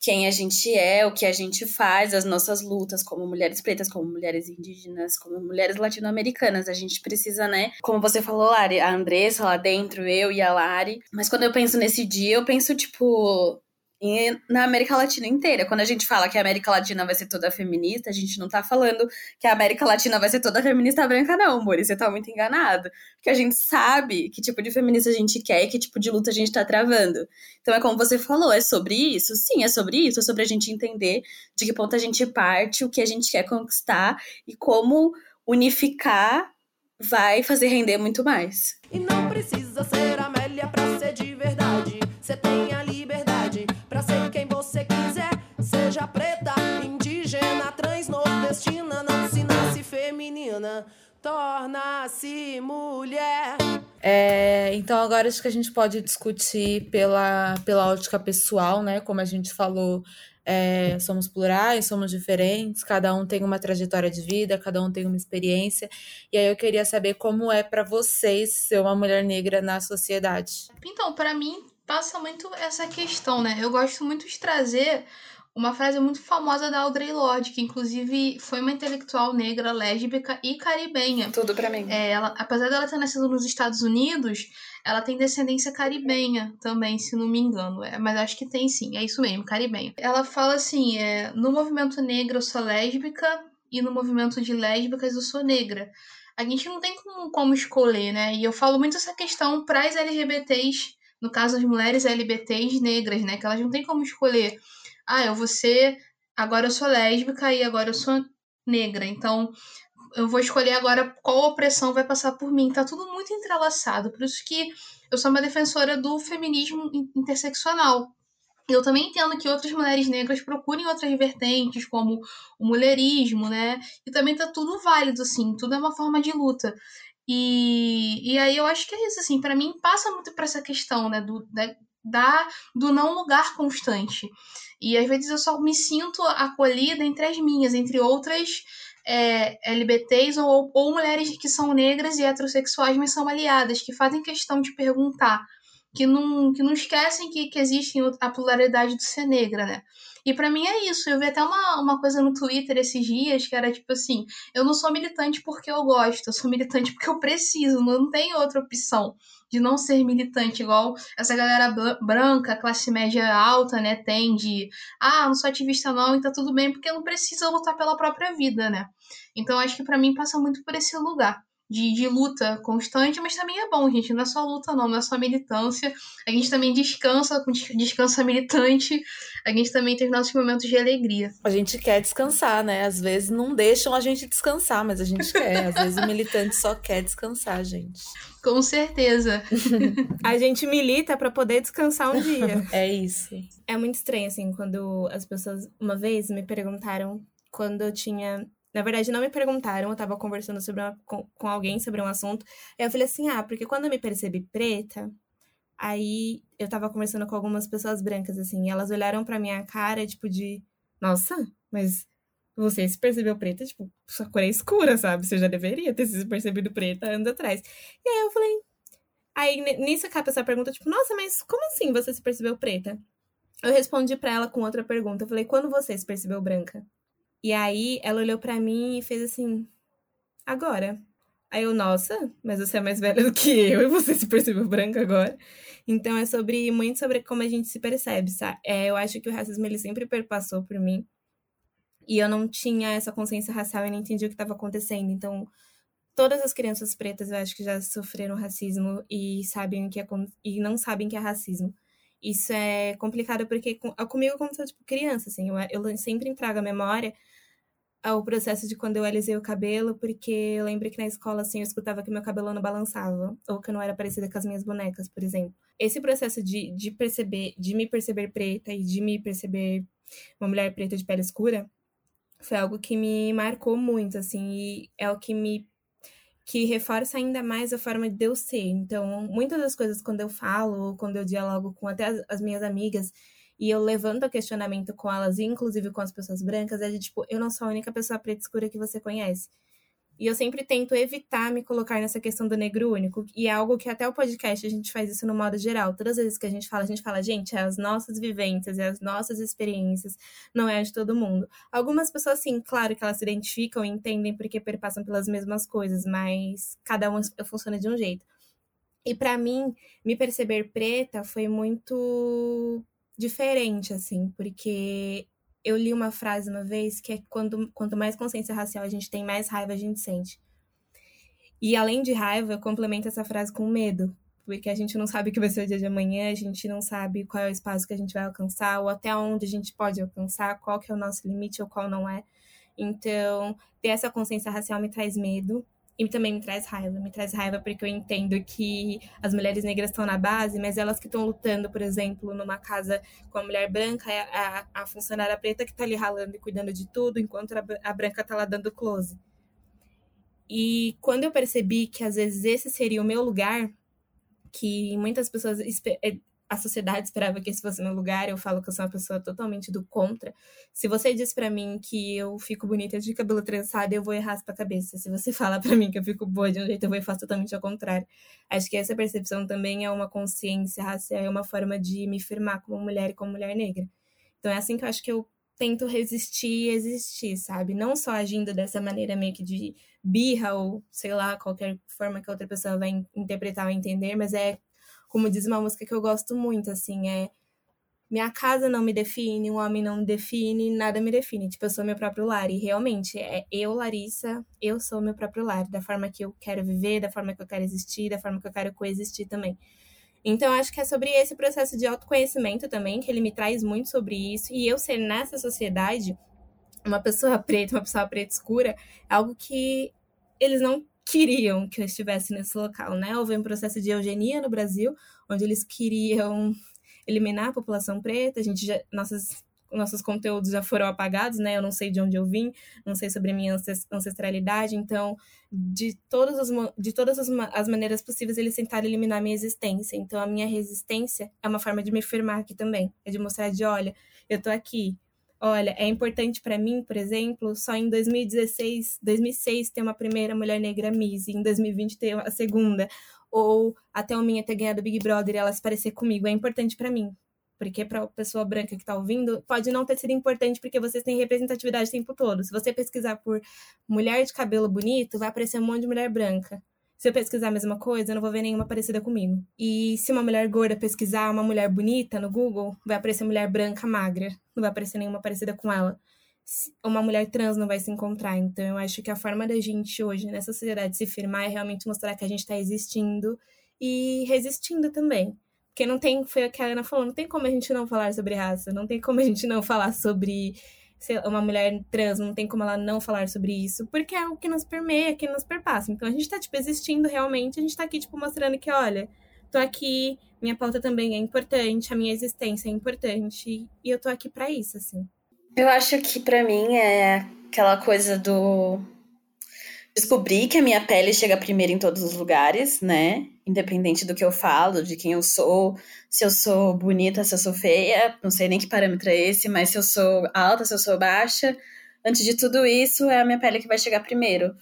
quem a gente é, o que a gente faz, as nossas lutas como mulheres pretas, como mulheres indígenas, como mulheres latino-americanas. A gente precisa, né? Como você falou, Lari, a Andressa lá dentro, eu e a Lari. Mas quando eu penso nesse dia, eu penso, tipo, e na América Latina inteira. Quando a gente fala que a América Latina vai ser toda feminista, a gente não tá falando que a América Latina vai ser toda feminista branca, não, Mori. Você tá muito enganado. Porque a gente sabe que tipo de feminista a gente quer e que tipo de luta a gente tá travando. Então é como você falou, é sobre isso? Sim, é sobre isso. É sobre a gente entender de que ponto a gente parte, o que a gente quer conquistar e como unificar vai fazer render muito mais. E não precisa ser Torna-se mulher. É, então agora acho que a gente pode discutir pela, pela ótica pessoal, né? Como a gente falou, é, somos plurais, somos diferentes, cada um tem uma trajetória de vida, cada um tem uma experiência. E aí eu queria saber como é para vocês ser uma mulher negra na sociedade. Então, para mim passa muito essa questão, né? Eu gosto muito de trazer uma frase muito famosa da Audre Lorde, que inclusive foi uma intelectual negra, lésbica e caribenha. Tudo para mim. É, ela, apesar dela ter nascido nos Estados Unidos, ela tem descendência caribenha também, se não me engano. É, mas acho que tem sim, é isso mesmo, caribenha. Ela fala assim: é, no movimento negro eu sou lésbica e no movimento de lésbicas eu sou negra. A gente não tem como, como escolher, né? E eu falo muito essa questão para as LGBTs, no caso as mulheres LGBTs negras, né? Que elas não têm como escolher ah, eu vou ser. Agora eu sou lésbica e agora eu sou negra. Então eu vou escolher agora qual opressão vai passar por mim. Tá tudo muito entrelaçado. Por isso que eu sou uma defensora do feminismo interseccional. Eu também entendo que outras mulheres negras procurem outras vertentes, como o mulherismo, né? E também tá tudo válido, assim, tudo é uma forma de luta. E, e aí eu acho que é isso, assim, para mim passa muito para essa questão, né, do, da, da, do não lugar constante. E às vezes eu só me sinto acolhida entre as minhas, entre outras é, LBTs ou, ou mulheres que são negras e heterossexuais, mas são aliadas, que fazem questão de perguntar, que não, que não esquecem que, que existe a pluralidade do ser negra, né? E para mim é isso. Eu vi até uma, uma coisa no Twitter esses dias que era tipo assim: eu não sou militante porque eu gosto, eu sou militante porque eu preciso, não tem outra opção de não ser militante, igual essa galera branca, classe média alta, né, tem de, ah, não sou ativista não, e tá tudo bem, porque não precisa lutar pela própria vida, né? Então acho que para mim passa muito por esse lugar de, de luta constante, mas também é bom, gente. Não é só luta, não, não é só militância. A gente também descansa com descansa militante. A gente também tem os nossos momentos de alegria. A gente quer descansar, né? Às vezes não deixam a gente descansar, mas a gente (laughs) quer. Às vezes o militante só quer descansar, gente. Com certeza. (laughs) a gente milita para poder descansar um dia. (laughs) É isso. É muito estranho, assim, quando as pessoas uma vez me perguntaram quando eu tinha na verdade, não me perguntaram, eu tava conversando sobre uma, com, com alguém sobre um assunto. Aí eu falei assim: ah, porque quando eu me percebi preta, aí eu tava conversando com algumas pessoas brancas, assim, e elas olharam pra minha cara, tipo, de: nossa, mas você se percebeu preta, tipo, sua cor é escura, sabe? Você já deveria ter se percebido preta anos atrás. E aí eu falei. Aí nisso acaba essa pergunta, tipo, nossa, mas como assim você se percebeu preta? Eu respondi para ela com outra pergunta. Eu falei, quando você se percebeu branca? E aí ela olhou para mim e fez assim: agora. Aí eu, nossa, mas você é mais velha do que eu e você se percebeu branca agora. Então é sobre muito sobre como a gente se percebe, sabe? É, eu acho que o racismo ele sempre perpassou por mim. E eu não tinha essa consciência racial e não entendia o que estava acontecendo. Então, todas as crianças pretas eu acho que já sofreram racismo e sabem que é e não sabem que é racismo. Isso é complicado porque comigo aconteceu tipo criança, assim, eu, eu sempre trago a memória ao processo de quando eu alisei o cabelo, porque eu lembro que na escola, assim, eu escutava que meu cabelo não balançava, ou que eu não era parecida com as minhas bonecas, por exemplo. Esse processo de, de perceber, de me perceber preta e de me perceber uma mulher preta de pele escura, foi algo que me marcou muito, assim, e é o que me que reforça ainda mais a forma de eu ser. Então, muitas das coisas quando eu falo, quando eu dialogo com até as, as minhas amigas, e eu levanto o questionamento com elas, inclusive com as pessoas brancas, é de tipo, eu não sou a única pessoa preta escura que você conhece. E eu sempre tento evitar me colocar nessa questão do negro único. E é algo que até o podcast a gente faz isso no modo geral. Todas as vezes que a gente fala, a gente fala, gente, é as nossas vivências, é as nossas experiências, não é de todo mundo. Algumas pessoas, sim, claro que elas se identificam e entendem porque perpassam pelas mesmas coisas, mas cada um funciona de um jeito. E para mim, me perceber preta foi muito diferente, assim, porque eu li uma frase uma vez que é quando, quanto mais consciência racial a gente tem, mais raiva a gente sente. E além de raiva, eu complemento essa frase com medo, porque a gente não sabe o que vai ser o dia de amanhã, a gente não sabe qual é o espaço que a gente vai alcançar, ou até onde a gente pode alcançar, qual que é o nosso limite ou qual não é. Então, ter essa consciência racial me traz medo, e também me traz raiva. Me traz raiva porque eu entendo que as mulheres negras estão na base, mas elas que estão lutando, por exemplo, numa casa com a mulher branca, é a, a funcionária preta que está ali ralando e cuidando de tudo, enquanto a, a branca está lá dando close. E quando eu percebi que às vezes esse seria o meu lugar, que muitas pessoas a sociedade esperava que esse fosse meu lugar, eu falo que eu sou uma pessoa totalmente do contra. Se você diz para mim que eu fico bonita de cabelo trançado, eu vou errar a cabeça. Se você (laughs) fala para mim que eu fico boa de um jeito, eu vou e faço totalmente ao contrário. Acho que essa percepção também é uma consciência racial, é uma forma de me firmar como mulher e como mulher negra. Então é assim que eu acho que eu tento resistir e existir, sabe? Não só agindo dessa maneira meio que de birra ou sei lá, qualquer forma que a outra pessoa vai interpretar ou entender, mas é como diz uma música que eu gosto muito, assim, é minha casa não me define, um homem não me define, nada me define. Tipo, eu sou meu próprio lar. E realmente, é eu, Larissa, eu sou meu próprio lar. Da forma que eu quero viver, da forma que eu quero existir, da forma que eu quero coexistir também. Então, acho que é sobre esse processo de autoconhecimento também, que ele me traz muito sobre isso. E eu ser nessa sociedade, uma pessoa (laughs) preta, uma pessoa preta escura, é algo que eles não queriam que eu estivesse nesse local, né? Houve um processo de eugenia no Brasil, onde eles queriam eliminar a população preta, a gente já, nossas nossos conteúdos já foram apagados, né? Eu não sei de onde eu vim, não sei sobre a minha ancestralidade, então, de todas as, de todas as, as maneiras possíveis, eles tentaram eliminar a minha existência. Então, a minha resistência é uma forma de me firmar aqui também, é de mostrar de, olha, eu tô aqui, Olha, é importante para mim, por exemplo, só em 2016, 2006 ter uma primeira mulher negra Miss, e em 2020 ter a segunda, ou até o minha ter ganhado Big Brother e ela se parecer comigo, é importante para mim. Porque para a pessoa branca que está ouvindo, pode não ter sido importante porque vocês têm representatividade o tempo todo. Se você pesquisar por mulher de cabelo bonito, vai aparecer um monte de mulher branca. Se eu pesquisar a mesma coisa, eu não vou ver nenhuma parecida comigo. E se uma mulher gorda pesquisar uma mulher bonita no Google, vai aparecer mulher branca magra. Não vai aparecer nenhuma parecida com ela. Uma mulher trans não vai se encontrar. Então, eu acho que a forma da gente hoje, nessa sociedade, se firmar é realmente mostrar que a gente está existindo e resistindo também. Porque não tem, foi o que a Ana falou, não tem como a gente não falar sobre raça, não tem como a gente não falar sobre uma mulher trans, não tem como ela não falar sobre isso, porque é o que nos permeia, que nos perpassa. Então a gente tá, tipo, existindo realmente, a gente tá aqui, tipo, mostrando que, olha, tô aqui, minha pauta também é importante, a minha existência é importante, e eu tô aqui para isso, assim. Eu acho que para mim é aquela coisa do descobrir que a minha pele chega primeiro em todos os lugares, né? Independente do que eu falo, de quem eu sou, se eu sou bonita, se eu sou feia, não sei nem que parâmetro é esse, mas se eu sou alta, se eu sou baixa, antes de tudo isso, é a minha pele que vai chegar primeiro.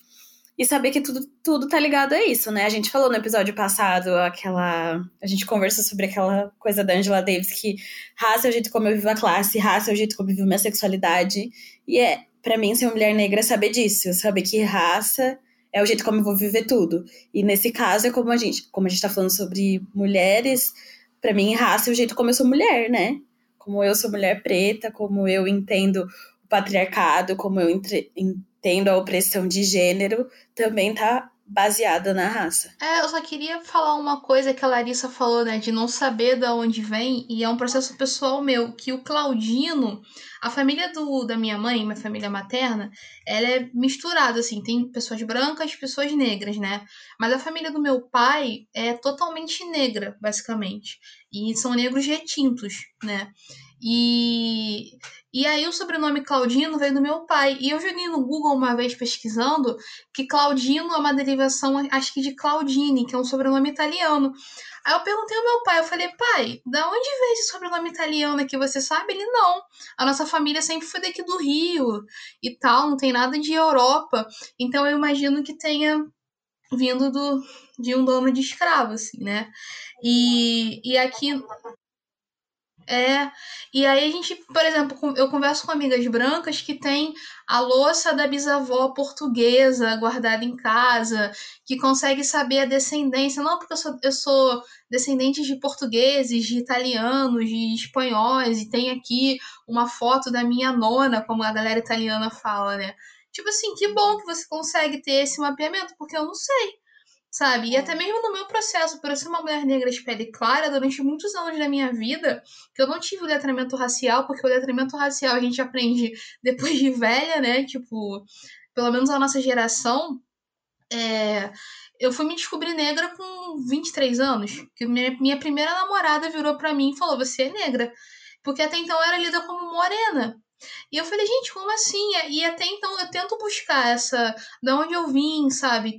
E saber que tudo, tudo tá ligado a isso, né? A gente falou no episódio passado, aquela. A gente conversou sobre aquela coisa da Angela Davis, que raça é o jeito como eu vivo a classe, raça é o jeito como eu vivo minha sexualidade. E é, para mim, ser mulher negra é saber disso, saber que raça é o jeito como eu vou viver tudo. E nesse caso é como a gente, como a gente tá falando sobre mulheres, para mim raça é o jeito como eu sou mulher, né? Como eu sou mulher preta, como eu entendo o patriarcado, como eu entre, entendo a opressão de gênero, também tá baseada na raça. É, eu só queria falar uma coisa que a Larissa falou, né, de não saber de onde vem, e é um processo pessoal meu, que o Claudino, a família do, da minha mãe, minha família materna, ela é misturada, assim, tem pessoas brancas, pessoas negras, né? Mas a família do meu pai é totalmente negra, basicamente. E são negros retintos, né? E, e aí o sobrenome Claudino veio do meu pai. E eu joguei no Google uma vez pesquisando que Claudino é uma derivação, acho que de Claudine, que é um sobrenome italiano. Aí eu perguntei ao meu pai, eu falei, pai, da onde veio esse sobrenome italiano aqui? Você sabe? Ele não. A nossa família sempre foi daqui do Rio e tal, não tem nada de Europa. Então eu imagino que tenha vindo do, de um dono de escravo, assim, né? E, e aqui é, e aí a gente, por exemplo, eu converso com amigas brancas que têm a louça da bisavó portuguesa guardada em casa, que consegue saber a descendência, não porque eu sou, eu sou descendente de portugueses, de italianos, de espanhóis, e tem aqui uma foto da minha nona, como a galera italiana fala, né? Tipo assim, que bom que você consegue ter esse mapeamento, porque eu não sei sabe? E até mesmo no meu processo, por eu ser uma mulher negra de pele clara, durante muitos anos da minha vida, que eu não tive o letramento racial, porque o letramento racial a gente aprende (laughs) depois de velha, né? Tipo, pelo menos a nossa geração, é, eu fui me descobrir negra com 23 anos. Que minha, minha primeira namorada virou para mim e falou: Você é negra. Porque até então eu era lida como morena. E eu falei, gente, como assim? E até então eu tento buscar essa. Da onde eu vim, sabe?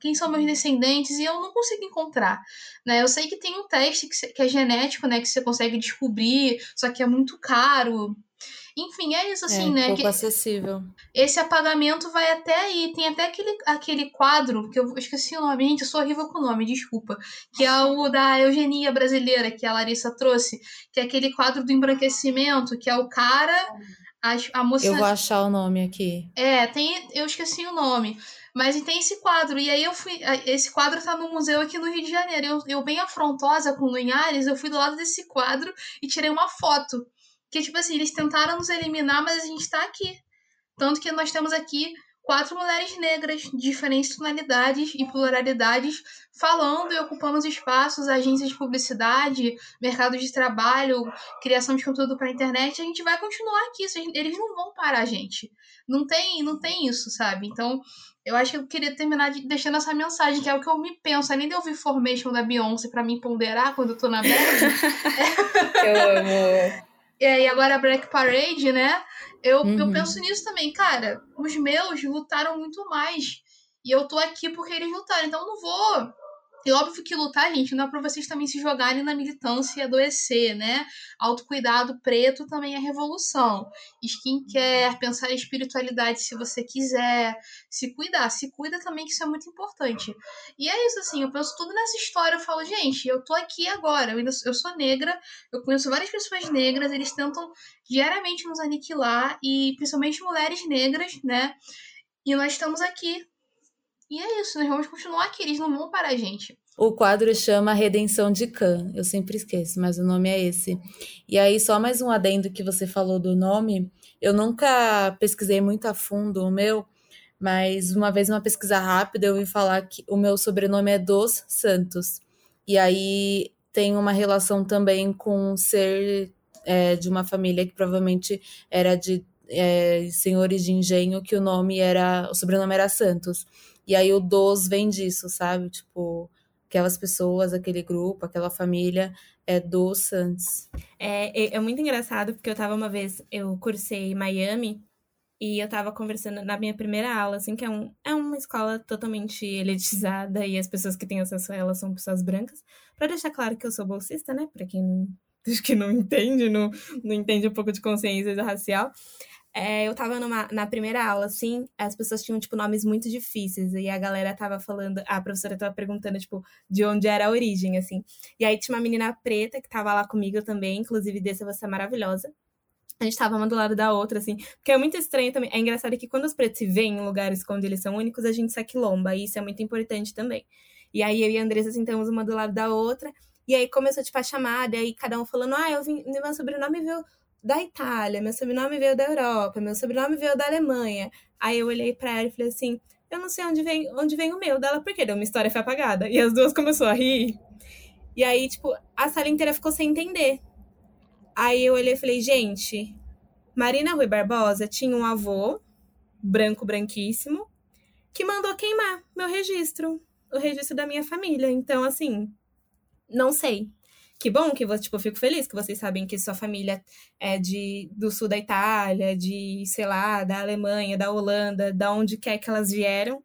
Quem são meus descendentes, e eu não consigo encontrar, né? Eu sei que tem um teste que, que é genético, né, que você consegue descobrir, só que é muito caro. Enfim, é isso assim, é, né? Pouco que acessível. Esse apagamento vai até aí. Tem até aquele, aquele quadro, que eu esqueci o nome, gente, eu sou horrível com o nome, desculpa. Que é o da eugenia brasileira, que a Larissa trouxe, que é aquele quadro do embranquecimento, que é o cara. A, a moça... Eu vou achar o nome aqui. É, tem. Eu esqueci o nome. Mas tem esse quadro. E aí eu fui. Esse quadro tá no museu aqui no Rio de Janeiro. Eu, eu bem afrontosa com o Linhares, eu fui do lado desse quadro e tirei uma foto. Que, tipo assim, eles tentaram nos eliminar, mas a gente tá aqui. Tanto que nós temos aqui quatro mulheres negras de diferentes tonalidades e pluralidades falando e ocupando os espaços, agências de publicidade, mercado de trabalho, criação de conteúdo para internet, a gente vai continuar aqui, eles não vão parar a gente. Não tem, não tem isso, sabe? Então, eu acho que eu queria terminar de, deixando essa mensagem, que é o que eu me penso. Além de eu ouvir Formation da Beyoncé para me ponderar quando eu tô na bed. (laughs) eu amo. (laughs) E agora a Black Parade, né? Eu, uhum. eu penso nisso também. Cara, os meus lutaram muito mais. E eu tô aqui porque eles lutaram. Então eu não vou e óbvio que lutar, gente, não é pra vocês também se jogarem na militância e adoecer, né? Autocuidado preto também é revolução. Skincare, pensar em espiritualidade se você quiser, se cuidar, se cuida também, que isso é muito importante. E é isso, assim, eu penso tudo nessa história, eu falo, gente, eu tô aqui agora, eu, ainda, eu sou negra, eu conheço várias pessoas negras, eles tentam diariamente nos aniquilar, e principalmente mulheres negras, né? E nós estamos aqui e é isso, nós vamos continuar aqui, eles não vão a gente. O quadro chama Redenção de Khan, eu sempre esqueço, mas o nome é esse. E aí, só mais um adendo que você falou do nome. Eu nunca pesquisei muito a fundo o meu, mas uma vez, uma pesquisa rápida, eu ouvi falar que o meu sobrenome é Dos Santos. E aí tem uma relação também com ser é, de uma família que provavelmente era de é, senhores de engenho, que o nome era. o sobrenome era Santos. E aí o dos vem disso, sabe? Tipo, aquelas pessoas, aquele grupo, aquela família é dos Santos. É, é, é muito engraçado, porque eu tava uma vez, eu cursei Miami, e eu tava conversando na minha primeira aula, assim, que é, um, é uma escola totalmente elitizada e as pessoas que têm acesso a ela são pessoas brancas. para deixar claro que eu sou bolsista, né? Pra quem (laughs) acho que não entende, não, não entende um pouco de consciência racial. É, eu tava numa, na primeira aula, assim, as pessoas tinham, tipo, nomes muito difíceis. E a galera tava falando, a professora tava perguntando, tipo, de onde era a origem, assim. E aí tinha uma menina preta que tava lá comigo também, inclusive, desse você é maravilhosa. A gente tava uma do lado da outra, assim. Porque é muito estranho também. É engraçado que quando os pretos se veem em lugares onde eles são únicos, a gente se aquilomba. E isso é muito importante também. E aí eu e a Andressa sentamos uma do lado da outra. E aí começou, tipo, a chamada, e cada um falando, ah, eu vim, meu sobrenome veio da Itália, meu sobrenome veio da Europa, meu sobrenome veio da Alemanha. Aí eu olhei pra ela e falei assim, eu não sei onde vem, onde vem o meu dela, porque uma história foi apagada. E as duas começou a rir. E aí, tipo, a sala inteira ficou sem entender. Aí eu olhei e falei, gente, Marina Rui Barbosa tinha um avô, branco, branquíssimo, que mandou queimar meu registro, o registro da minha família. Então, assim, não sei. Que bom que você, tipo, eu fico feliz que vocês sabem que sua família é de do sul da Itália, de, sei lá, da Alemanha, da Holanda, da onde quer que elas vieram.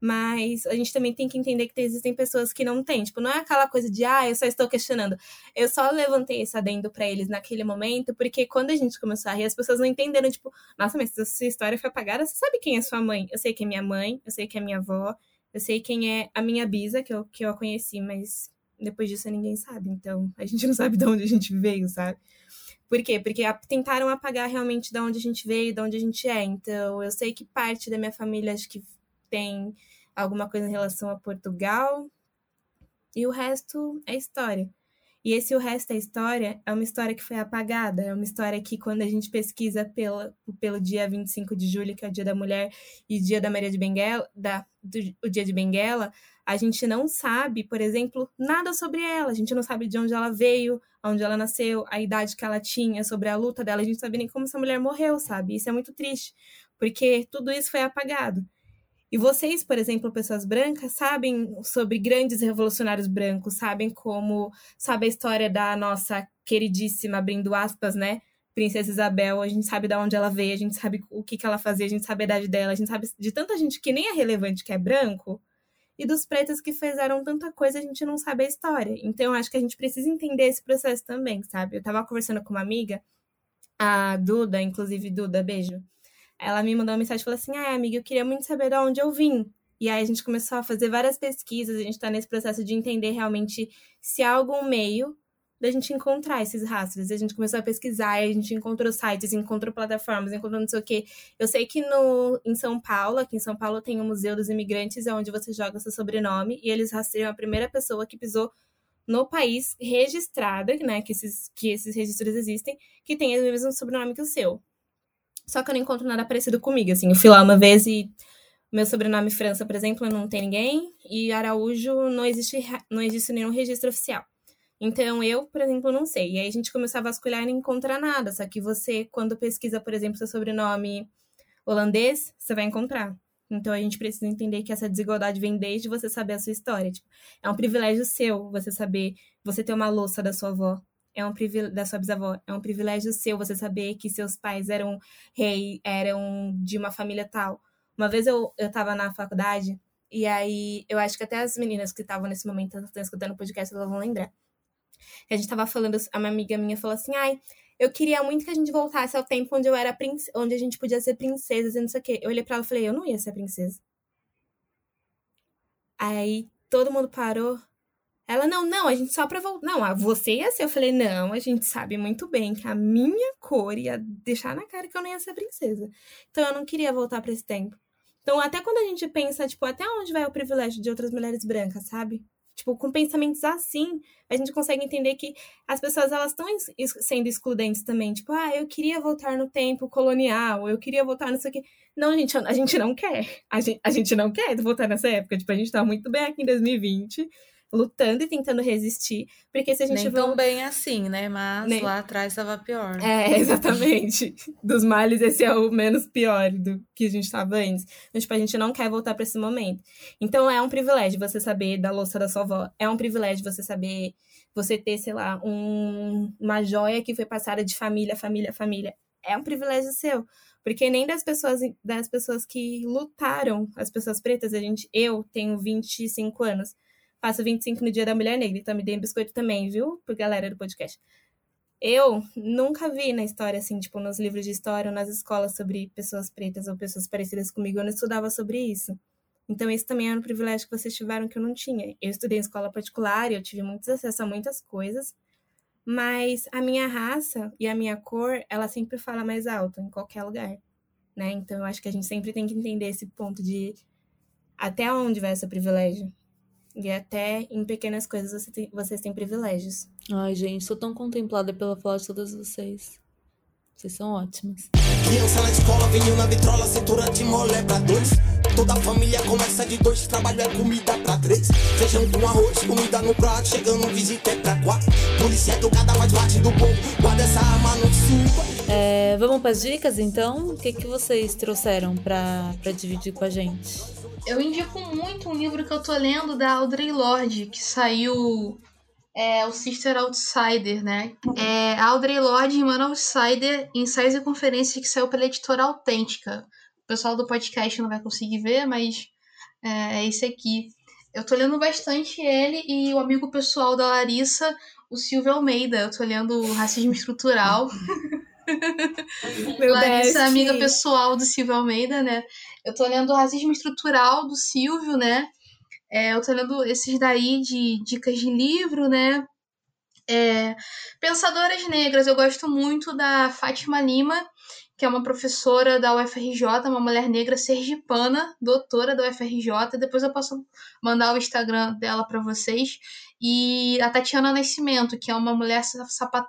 Mas a gente também tem que entender que existem pessoas que não têm. Tipo, não é aquela coisa de, ah, eu só estou questionando. Eu só levantei esse adendo para eles naquele momento, porque quando a gente começou a rir, as pessoas não entenderam, tipo, nossa, mas sua história foi apagada, você sabe quem é sua mãe? Eu sei que é minha mãe, eu sei que é minha avó, eu sei quem é a minha bisa, que eu, que eu conheci, mas depois disso ninguém sabe. Então, (laughs) a gente não sabe de onde a gente veio, sabe? Por quê? Porque tentaram apagar realmente de onde a gente veio, de onde a gente é. Então, eu sei que parte da minha família acho que tem alguma coisa em relação a Portugal. E o resto é história. E esse O Resto é História é uma história que foi apagada, é uma história que quando a gente pesquisa pela, pelo dia 25 de julho, que é o Dia da Mulher, e Dia da Maria de Benguela, da, do, o Dia de Benguela, a gente não sabe, por exemplo, nada sobre ela. A gente não sabe de onde ela veio, onde ela nasceu, a idade que ela tinha, sobre a luta dela. A gente não sabe nem como essa mulher morreu, sabe? Isso é muito triste, porque tudo isso foi apagado. E vocês, por exemplo, pessoas brancas, sabem sobre grandes revolucionários brancos, sabem como, sabe a história da nossa queridíssima, abrindo aspas, né? Princesa Isabel, a gente sabe de onde ela veio, a gente sabe o que, que ela fazia, a gente sabe a idade dela, a gente sabe de tanta gente que nem é relevante que é branco, e dos pretos que fizeram tanta coisa, a gente não sabe a história. Então, acho que a gente precisa entender esse processo também, sabe? Eu tava conversando com uma amiga, a Duda, inclusive, Duda, beijo. Ela me mandou uma mensagem e falou assim: ah, amiga, eu queria muito saber de onde eu vim. E aí a gente começou a fazer várias pesquisas, a gente está nesse processo de entender realmente se há algum meio da gente encontrar esses rastros. A gente começou a pesquisar, a gente encontrou sites, encontrou plataformas, encontrou não sei o quê. Eu sei que no, em São Paulo, aqui em São Paulo, tem o Museu dos Imigrantes, é onde você joga seu sobrenome e eles rastreiam a primeira pessoa que pisou no país registrada, né, que esses, que esses registros existem, que tem o mesmo sobrenome que o seu. Só que eu não encontro nada parecido comigo, assim. Eu fui lá uma vez e meu sobrenome França, por exemplo, não tem ninguém, e Araújo não existe, não existe nenhum registro oficial. Então, eu, por exemplo, não sei. E aí a gente começou a vasculhar e não encontra nada. Só que você, quando pesquisa, por exemplo, seu sobrenome holandês, você vai encontrar. Então a gente precisa entender que essa desigualdade vem desde você saber a sua história. Tipo, é um privilégio seu você saber, você ter uma louça da sua avó, é um privilégio da sua bisavó, é um privilégio seu você saber que seus pais eram rei, eram de uma família tal. Uma vez eu, eu tava na faculdade, e aí eu acho que até as meninas que estavam nesse momento estão escutando o podcast, elas vão lembrar. A gente tava falando, uma amiga minha falou assim, ai, eu queria muito que a gente voltasse ao tempo onde eu era onde a gente podia ser princesas e não sei o quê. Eu olhei pra ela e falei, eu não ia ser princesa. Aí todo mundo parou ela, não, não, a gente só pra voltar. Não, você ia ser. Eu falei, não, a gente sabe muito bem que a minha cor ia deixar na cara que eu não ia ser princesa. Então eu não queria voltar para esse tempo. Então, até quando a gente pensa, tipo, até onde vai o privilégio de outras mulheres brancas, sabe? Tipo, com pensamentos assim, a gente consegue entender que as pessoas elas estão sendo excludentes também. Tipo, ah, eu queria voltar no tempo colonial, eu queria voltar nisso aqui. Não, gente, a gente não quer. A gente, a gente não quer voltar nessa época. Tipo, a gente tá muito bem aqui em 2020 lutando e tentando resistir, porque se a gente Nem tão bem assim, né? Mas Nem... lá atrás estava pior. É, (laughs) exatamente. Dos males, esse é o menos pior do que a gente estava antes. Então, tipo, a gente não quer voltar para esse momento. Então, é um privilégio você saber da louça da sua avó. É um privilégio você saber, você ter, sei lá, um, uma joia que foi passada de família, família, família. É um privilégio seu. Porque nem das pessoas, das pessoas que lutaram, as pessoas pretas, a gente, eu tenho 25 anos Faço 25 no Dia da Mulher Negra, então me deem biscoito também, viu? Por galera do podcast. eu nunca vi na história, assim, tipo, nos livros de história ou nas escolas sobre pessoas pretas ou pessoas parecidas comigo, eu não estudava sobre isso. Então, esse também era um privilégio que vocês tiveram que eu não tinha. Eu estudei em escola particular e eu tive muitos acesso a muitas coisas, mas a minha raça e a minha cor, ela sempre fala mais alto em qualquer lugar, né? Então, eu acho que a gente sempre tem que entender esse ponto de até onde vai esse privilégio. E até em pequenas coisas você tem, vocês têm privilégios. Ai, gente, sou tão contemplada pela fala de todas vocês. Vocês são ótimas. Criança na escola, vinho na vitrola, cintura de molé pra dois. Toda a família começa de dois, trabalho é comida pra três. Feijão com arroz, comida no prato, chegando visita é pra quatro. Polícia educada mais bate do povo, guarda essa arma no suba. É, vamos para as dicas então? O que, que vocês trouxeram para dividir com a gente? Eu indico muito um livro que eu tô lendo da Audrey Lorde, que saiu é, o Sister Outsider, né? É, Audrey Lorde Mano Outsider, ensaios e conferências que saiu pela editora Autêntica. O pessoal do podcast não vai conseguir ver, mas é, é esse aqui. Eu tô lendo bastante ele e o amigo pessoal da Larissa, o Silvio Almeida. Eu tô lendo Racismo Estrutural. (laughs) (laughs) Larissa, best. amiga pessoal do Silvio Almeida, né? Eu tô lendo Racismo Estrutural do Silvio, né? É, eu tô lendo esses daí de dicas de livro, né? É, Pensadoras Negras, eu gosto muito da Fátima Lima, que é uma professora da UFRJ, uma mulher negra sergipana, doutora da UFRJ. Depois eu posso mandar o Instagram dela para vocês. E a Tatiana Nascimento, que é uma mulher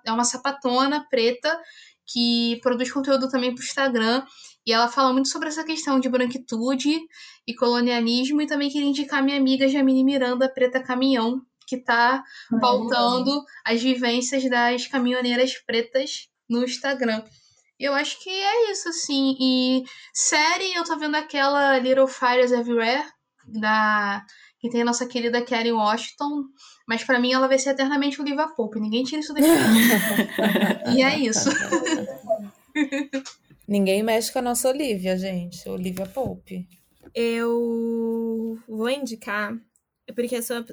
é uma sapatona preta que produz conteúdo também para o Instagram. E ela fala muito sobre essa questão de branquitude e colonialismo. E também queria indicar minha amiga Jamine Miranda, Preta Caminhão, que está pautando as vivências das caminhoneiras pretas no Instagram. Eu acho que é isso, assim. E série, eu tô vendo aquela Little Fires Everywhere, da que tem a nossa querida Karen Washington, mas para mim ela vai ser eternamente o Liva Pope. Ninguém tira isso daqui. (laughs) e é isso. (laughs) Ninguém mexe com a nossa Olivia, gente. Olivia Pope. Eu vou indicar, porque eu sou.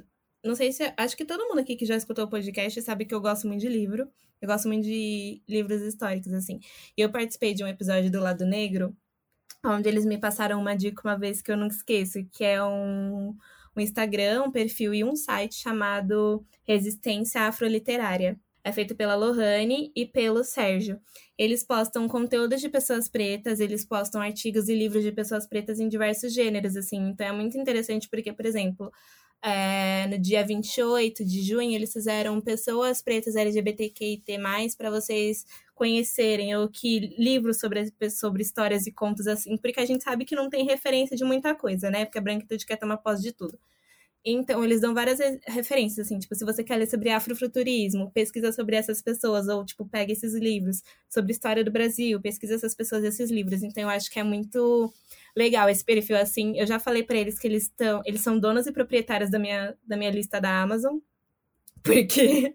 Não sei se. Acho que todo mundo aqui que já escutou o podcast sabe que eu gosto muito de livro. Eu gosto muito de livros históricos, assim. E eu participei de um episódio do Lado Negro, onde eles me passaram uma dica uma vez que eu nunca esqueço, que é um um Instagram, um perfil e um site chamado Resistência Afroliterária. É feito pela Lohane e pelo Sérgio. Eles postam conteúdos de pessoas pretas, eles postam artigos e livros de pessoas pretas em diversos gêneros, assim. Então é muito interessante porque, por exemplo, é, no dia 28 de junho, eles fizeram pessoas pretas LGBTQIT+, para vocês conhecerem, ou que livros sobre, sobre histórias e contos assim, porque a gente sabe que não tem referência de muita coisa, né? Porque a branquitude quer tomar posse de tudo. Então, eles dão várias referências, assim, tipo, se você quer ler sobre afrofuturismo, pesquisa sobre essas pessoas, ou, tipo, pega esses livros sobre história do Brasil, pesquisa essas pessoas esses livros. Então, eu acho que é muito legal esse perfil, assim. Eu já falei para eles que eles estão, eles são donos e proprietários da minha, da minha lista da Amazon, (laughs) porque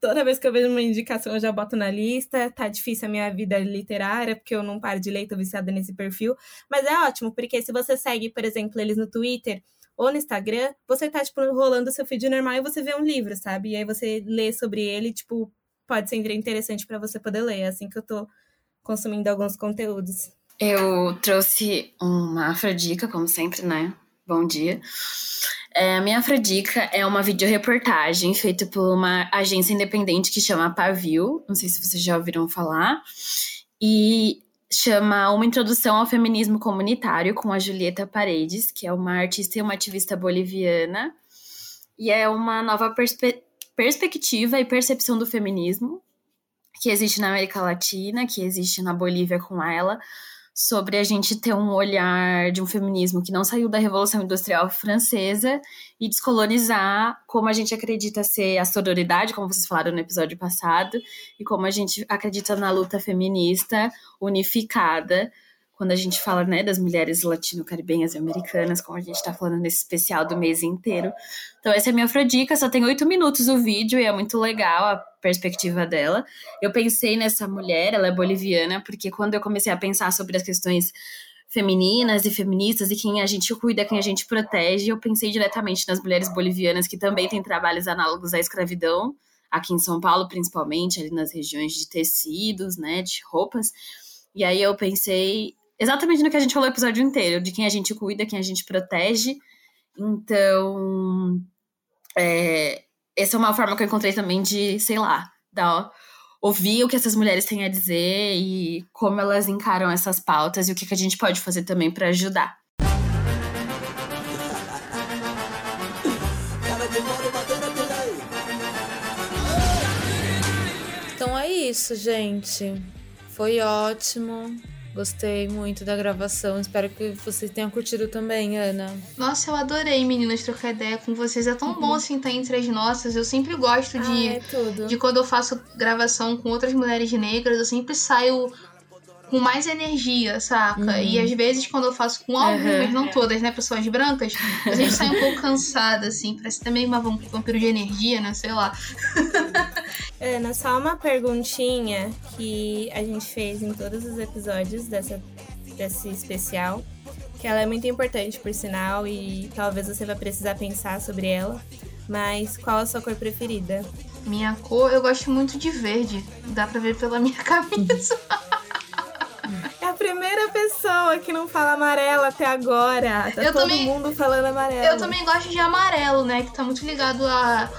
toda vez que eu vejo uma indicação eu já boto na lista. Tá difícil a minha vida literária, porque eu não paro de ler, tô viciada nesse perfil. Mas é ótimo, porque se você segue, por exemplo, eles no Twitter ou no Instagram, você tá, tipo, rolando o seu feed normal e você vê um livro, sabe? E aí você lê sobre ele, tipo, pode ser interessante para você poder ler. É assim que eu tô consumindo alguns conteúdos. Eu trouxe uma afrodica, como sempre, né? Bom dia. É, a minha afrodica é uma videoreportagem feita por uma agência independente que chama Pavio. Não sei se vocês já ouviram falar. E chama Uma Introdução ao Feminismo Comunitário com a Julieta Paredes, que é uma artista e uma ativista boliviana. E é uma nova perspe perspectiva e percepção do feminismo que existe na América Latina, que existe na Bolívia com ela, sobre a gente ter um olhar de um feminismo que não saiu da Revolução Industrial Francesa e descolonizar como a gente acredita ser a sororidade, como vocês falaram no episódio passado, e como a gente acredita na luta feminista unificada quando a gente fala né, das mulheres latino-caribenhas e americanas, como a gente está falando nesse especial do mês inteiro. Então, essa é a minha afrodica, só tem oito minutos o vídeo e é muito legal a perspectiva dela. Eu pensei nessa mulher, ela é boliviana, porque quando eu comecei a pensar sobre as questões femininas e feministas e quem a gente cuida, quem a gente protege, eu pensei diretamente nas mulheres bolivianas que também têm trabalhos análogos à escravidão aqui em São Paulo, principalmente, ali nas regiões de tecidos, né, de roupas. E aí eu pensei exatamente no que a gente falou o episódio inteiro, de quem a gente cuida, quem a gente protege. Então, é, essa é uma forma que eu encontrei também de, sei lá, dar, ouvir o que essas mulheres têm a dizer e como elas encaram essas pautas e o que, que a gente pode fazer também para ajudar. Então é isso, gente. Foi ótimo. Gostei muito da gravação. Espero que vocês tenham curtido também, Ana. Nossa, eu adorei, meninas, trocar ideia com vocês. É tão uhum. bom assim estar entre as nossas. Eu sempre gosto de, ah, é de quando eu faço gravação com outras mulheres negras, eu sempre saio com mais energia, saca? Uhum. E às vezes, quando eu faço com algumas, uhum. não todas, né, pessoas brancas, a gente sai um pouco cansada, assim, parece também uma vampiro de energia, né? Sei lá. (laughs) Ana, só uma perguntinha que a gente fez em todos os episódios dessa, desse especial, que ela é muito importante, por sinal, e talvez você vai precisar pensar sobre ela. Mas qual a sua cor preferida? Minha cor, eu gosto muito de verde. Dá pra ver pela minha (laughs) camisa. É a primeira pessoa que não fala amarelo até agora. Tá eu todo também, mundo falando amarelo. Eu também gosto de amarelo, né? Que tá muito ligado a,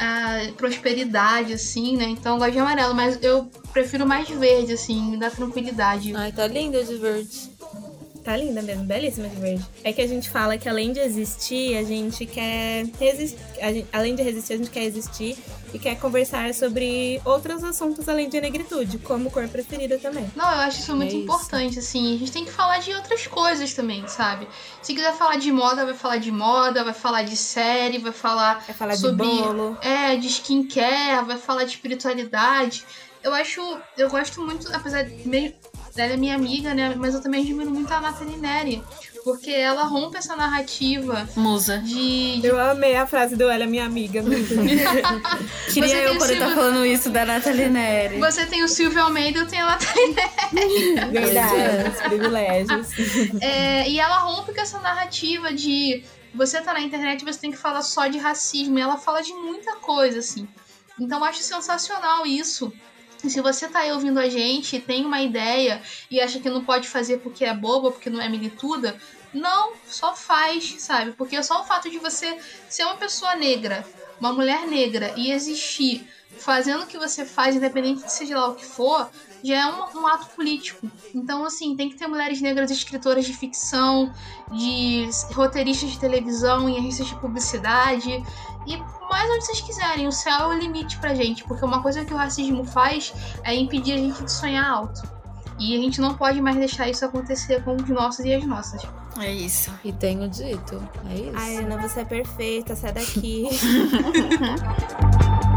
a prosperidade, assim, né? Então eu gosto de amarelo, mas eu prefiro mais verde, assim, me dá tranquilidade. Ai, tá linda de verde. Tá linda mesmo, belíssima de verde. É que a gente fala que além de existir, a gente quer resistir. Além de resistir, a gente quer existir e quer conversar sobre outros assuntos além de negritude, como cor preferida também. Não, eu acho isso muito é importante, isso. assim. A gente tem que falar de outras coisas também, sabe? Se quiser falar de moda, vai falar de moda, vai falar de série, vai falar, vai falar sobre. De bolo. É, de skincare, vai falar de espiritualidade. Eu acho. Eu gosto muito, apesar de. Ela é minha amiga, né? Mas eu também admiro muito a Nathalie Neri. Porque ela rompe essa narrativa. Musa. De, de... Eu amei a frase do ela é minha amiga. (laughs) Queria eu poder estar tá falando isso da Nathalie Neri. Você tem o Silvio Almeida, eu tenho a Nathalie Neri. Verdade, os privilégios. É, e ela rompe com essa narrativa de você tá na internet você tem que falar só de racismo. E ela fala de muita coisa, assim. Então eu acho sensacional isso. Se você tá aí ouvindo a gente, tem uma ideia e acha que não pode fazer porque é boba, porque não é milituda, não, só faz, sabe? Porque só o fato de você ser uma pessoa negra, uma mulher negra e existir fazendo o que você faz, independente de seja lá o que for, já é um, um, ato político. Então, assim, tem que ter mulheres negras escritoras de ficção, de roteiristas de televisão em agências de publicidade. E mais onde vocês quiserem, o céu é o limite pra gente, porque uma coisa que o racismo faz é impedir a gente de sonhar alto. E a gente não pode mais deixar isso acontecer com os nossos e as nossas. É isso. E tenho dito. É isso. Ai, Ana, você é perfeita, sai daqui. (laughs)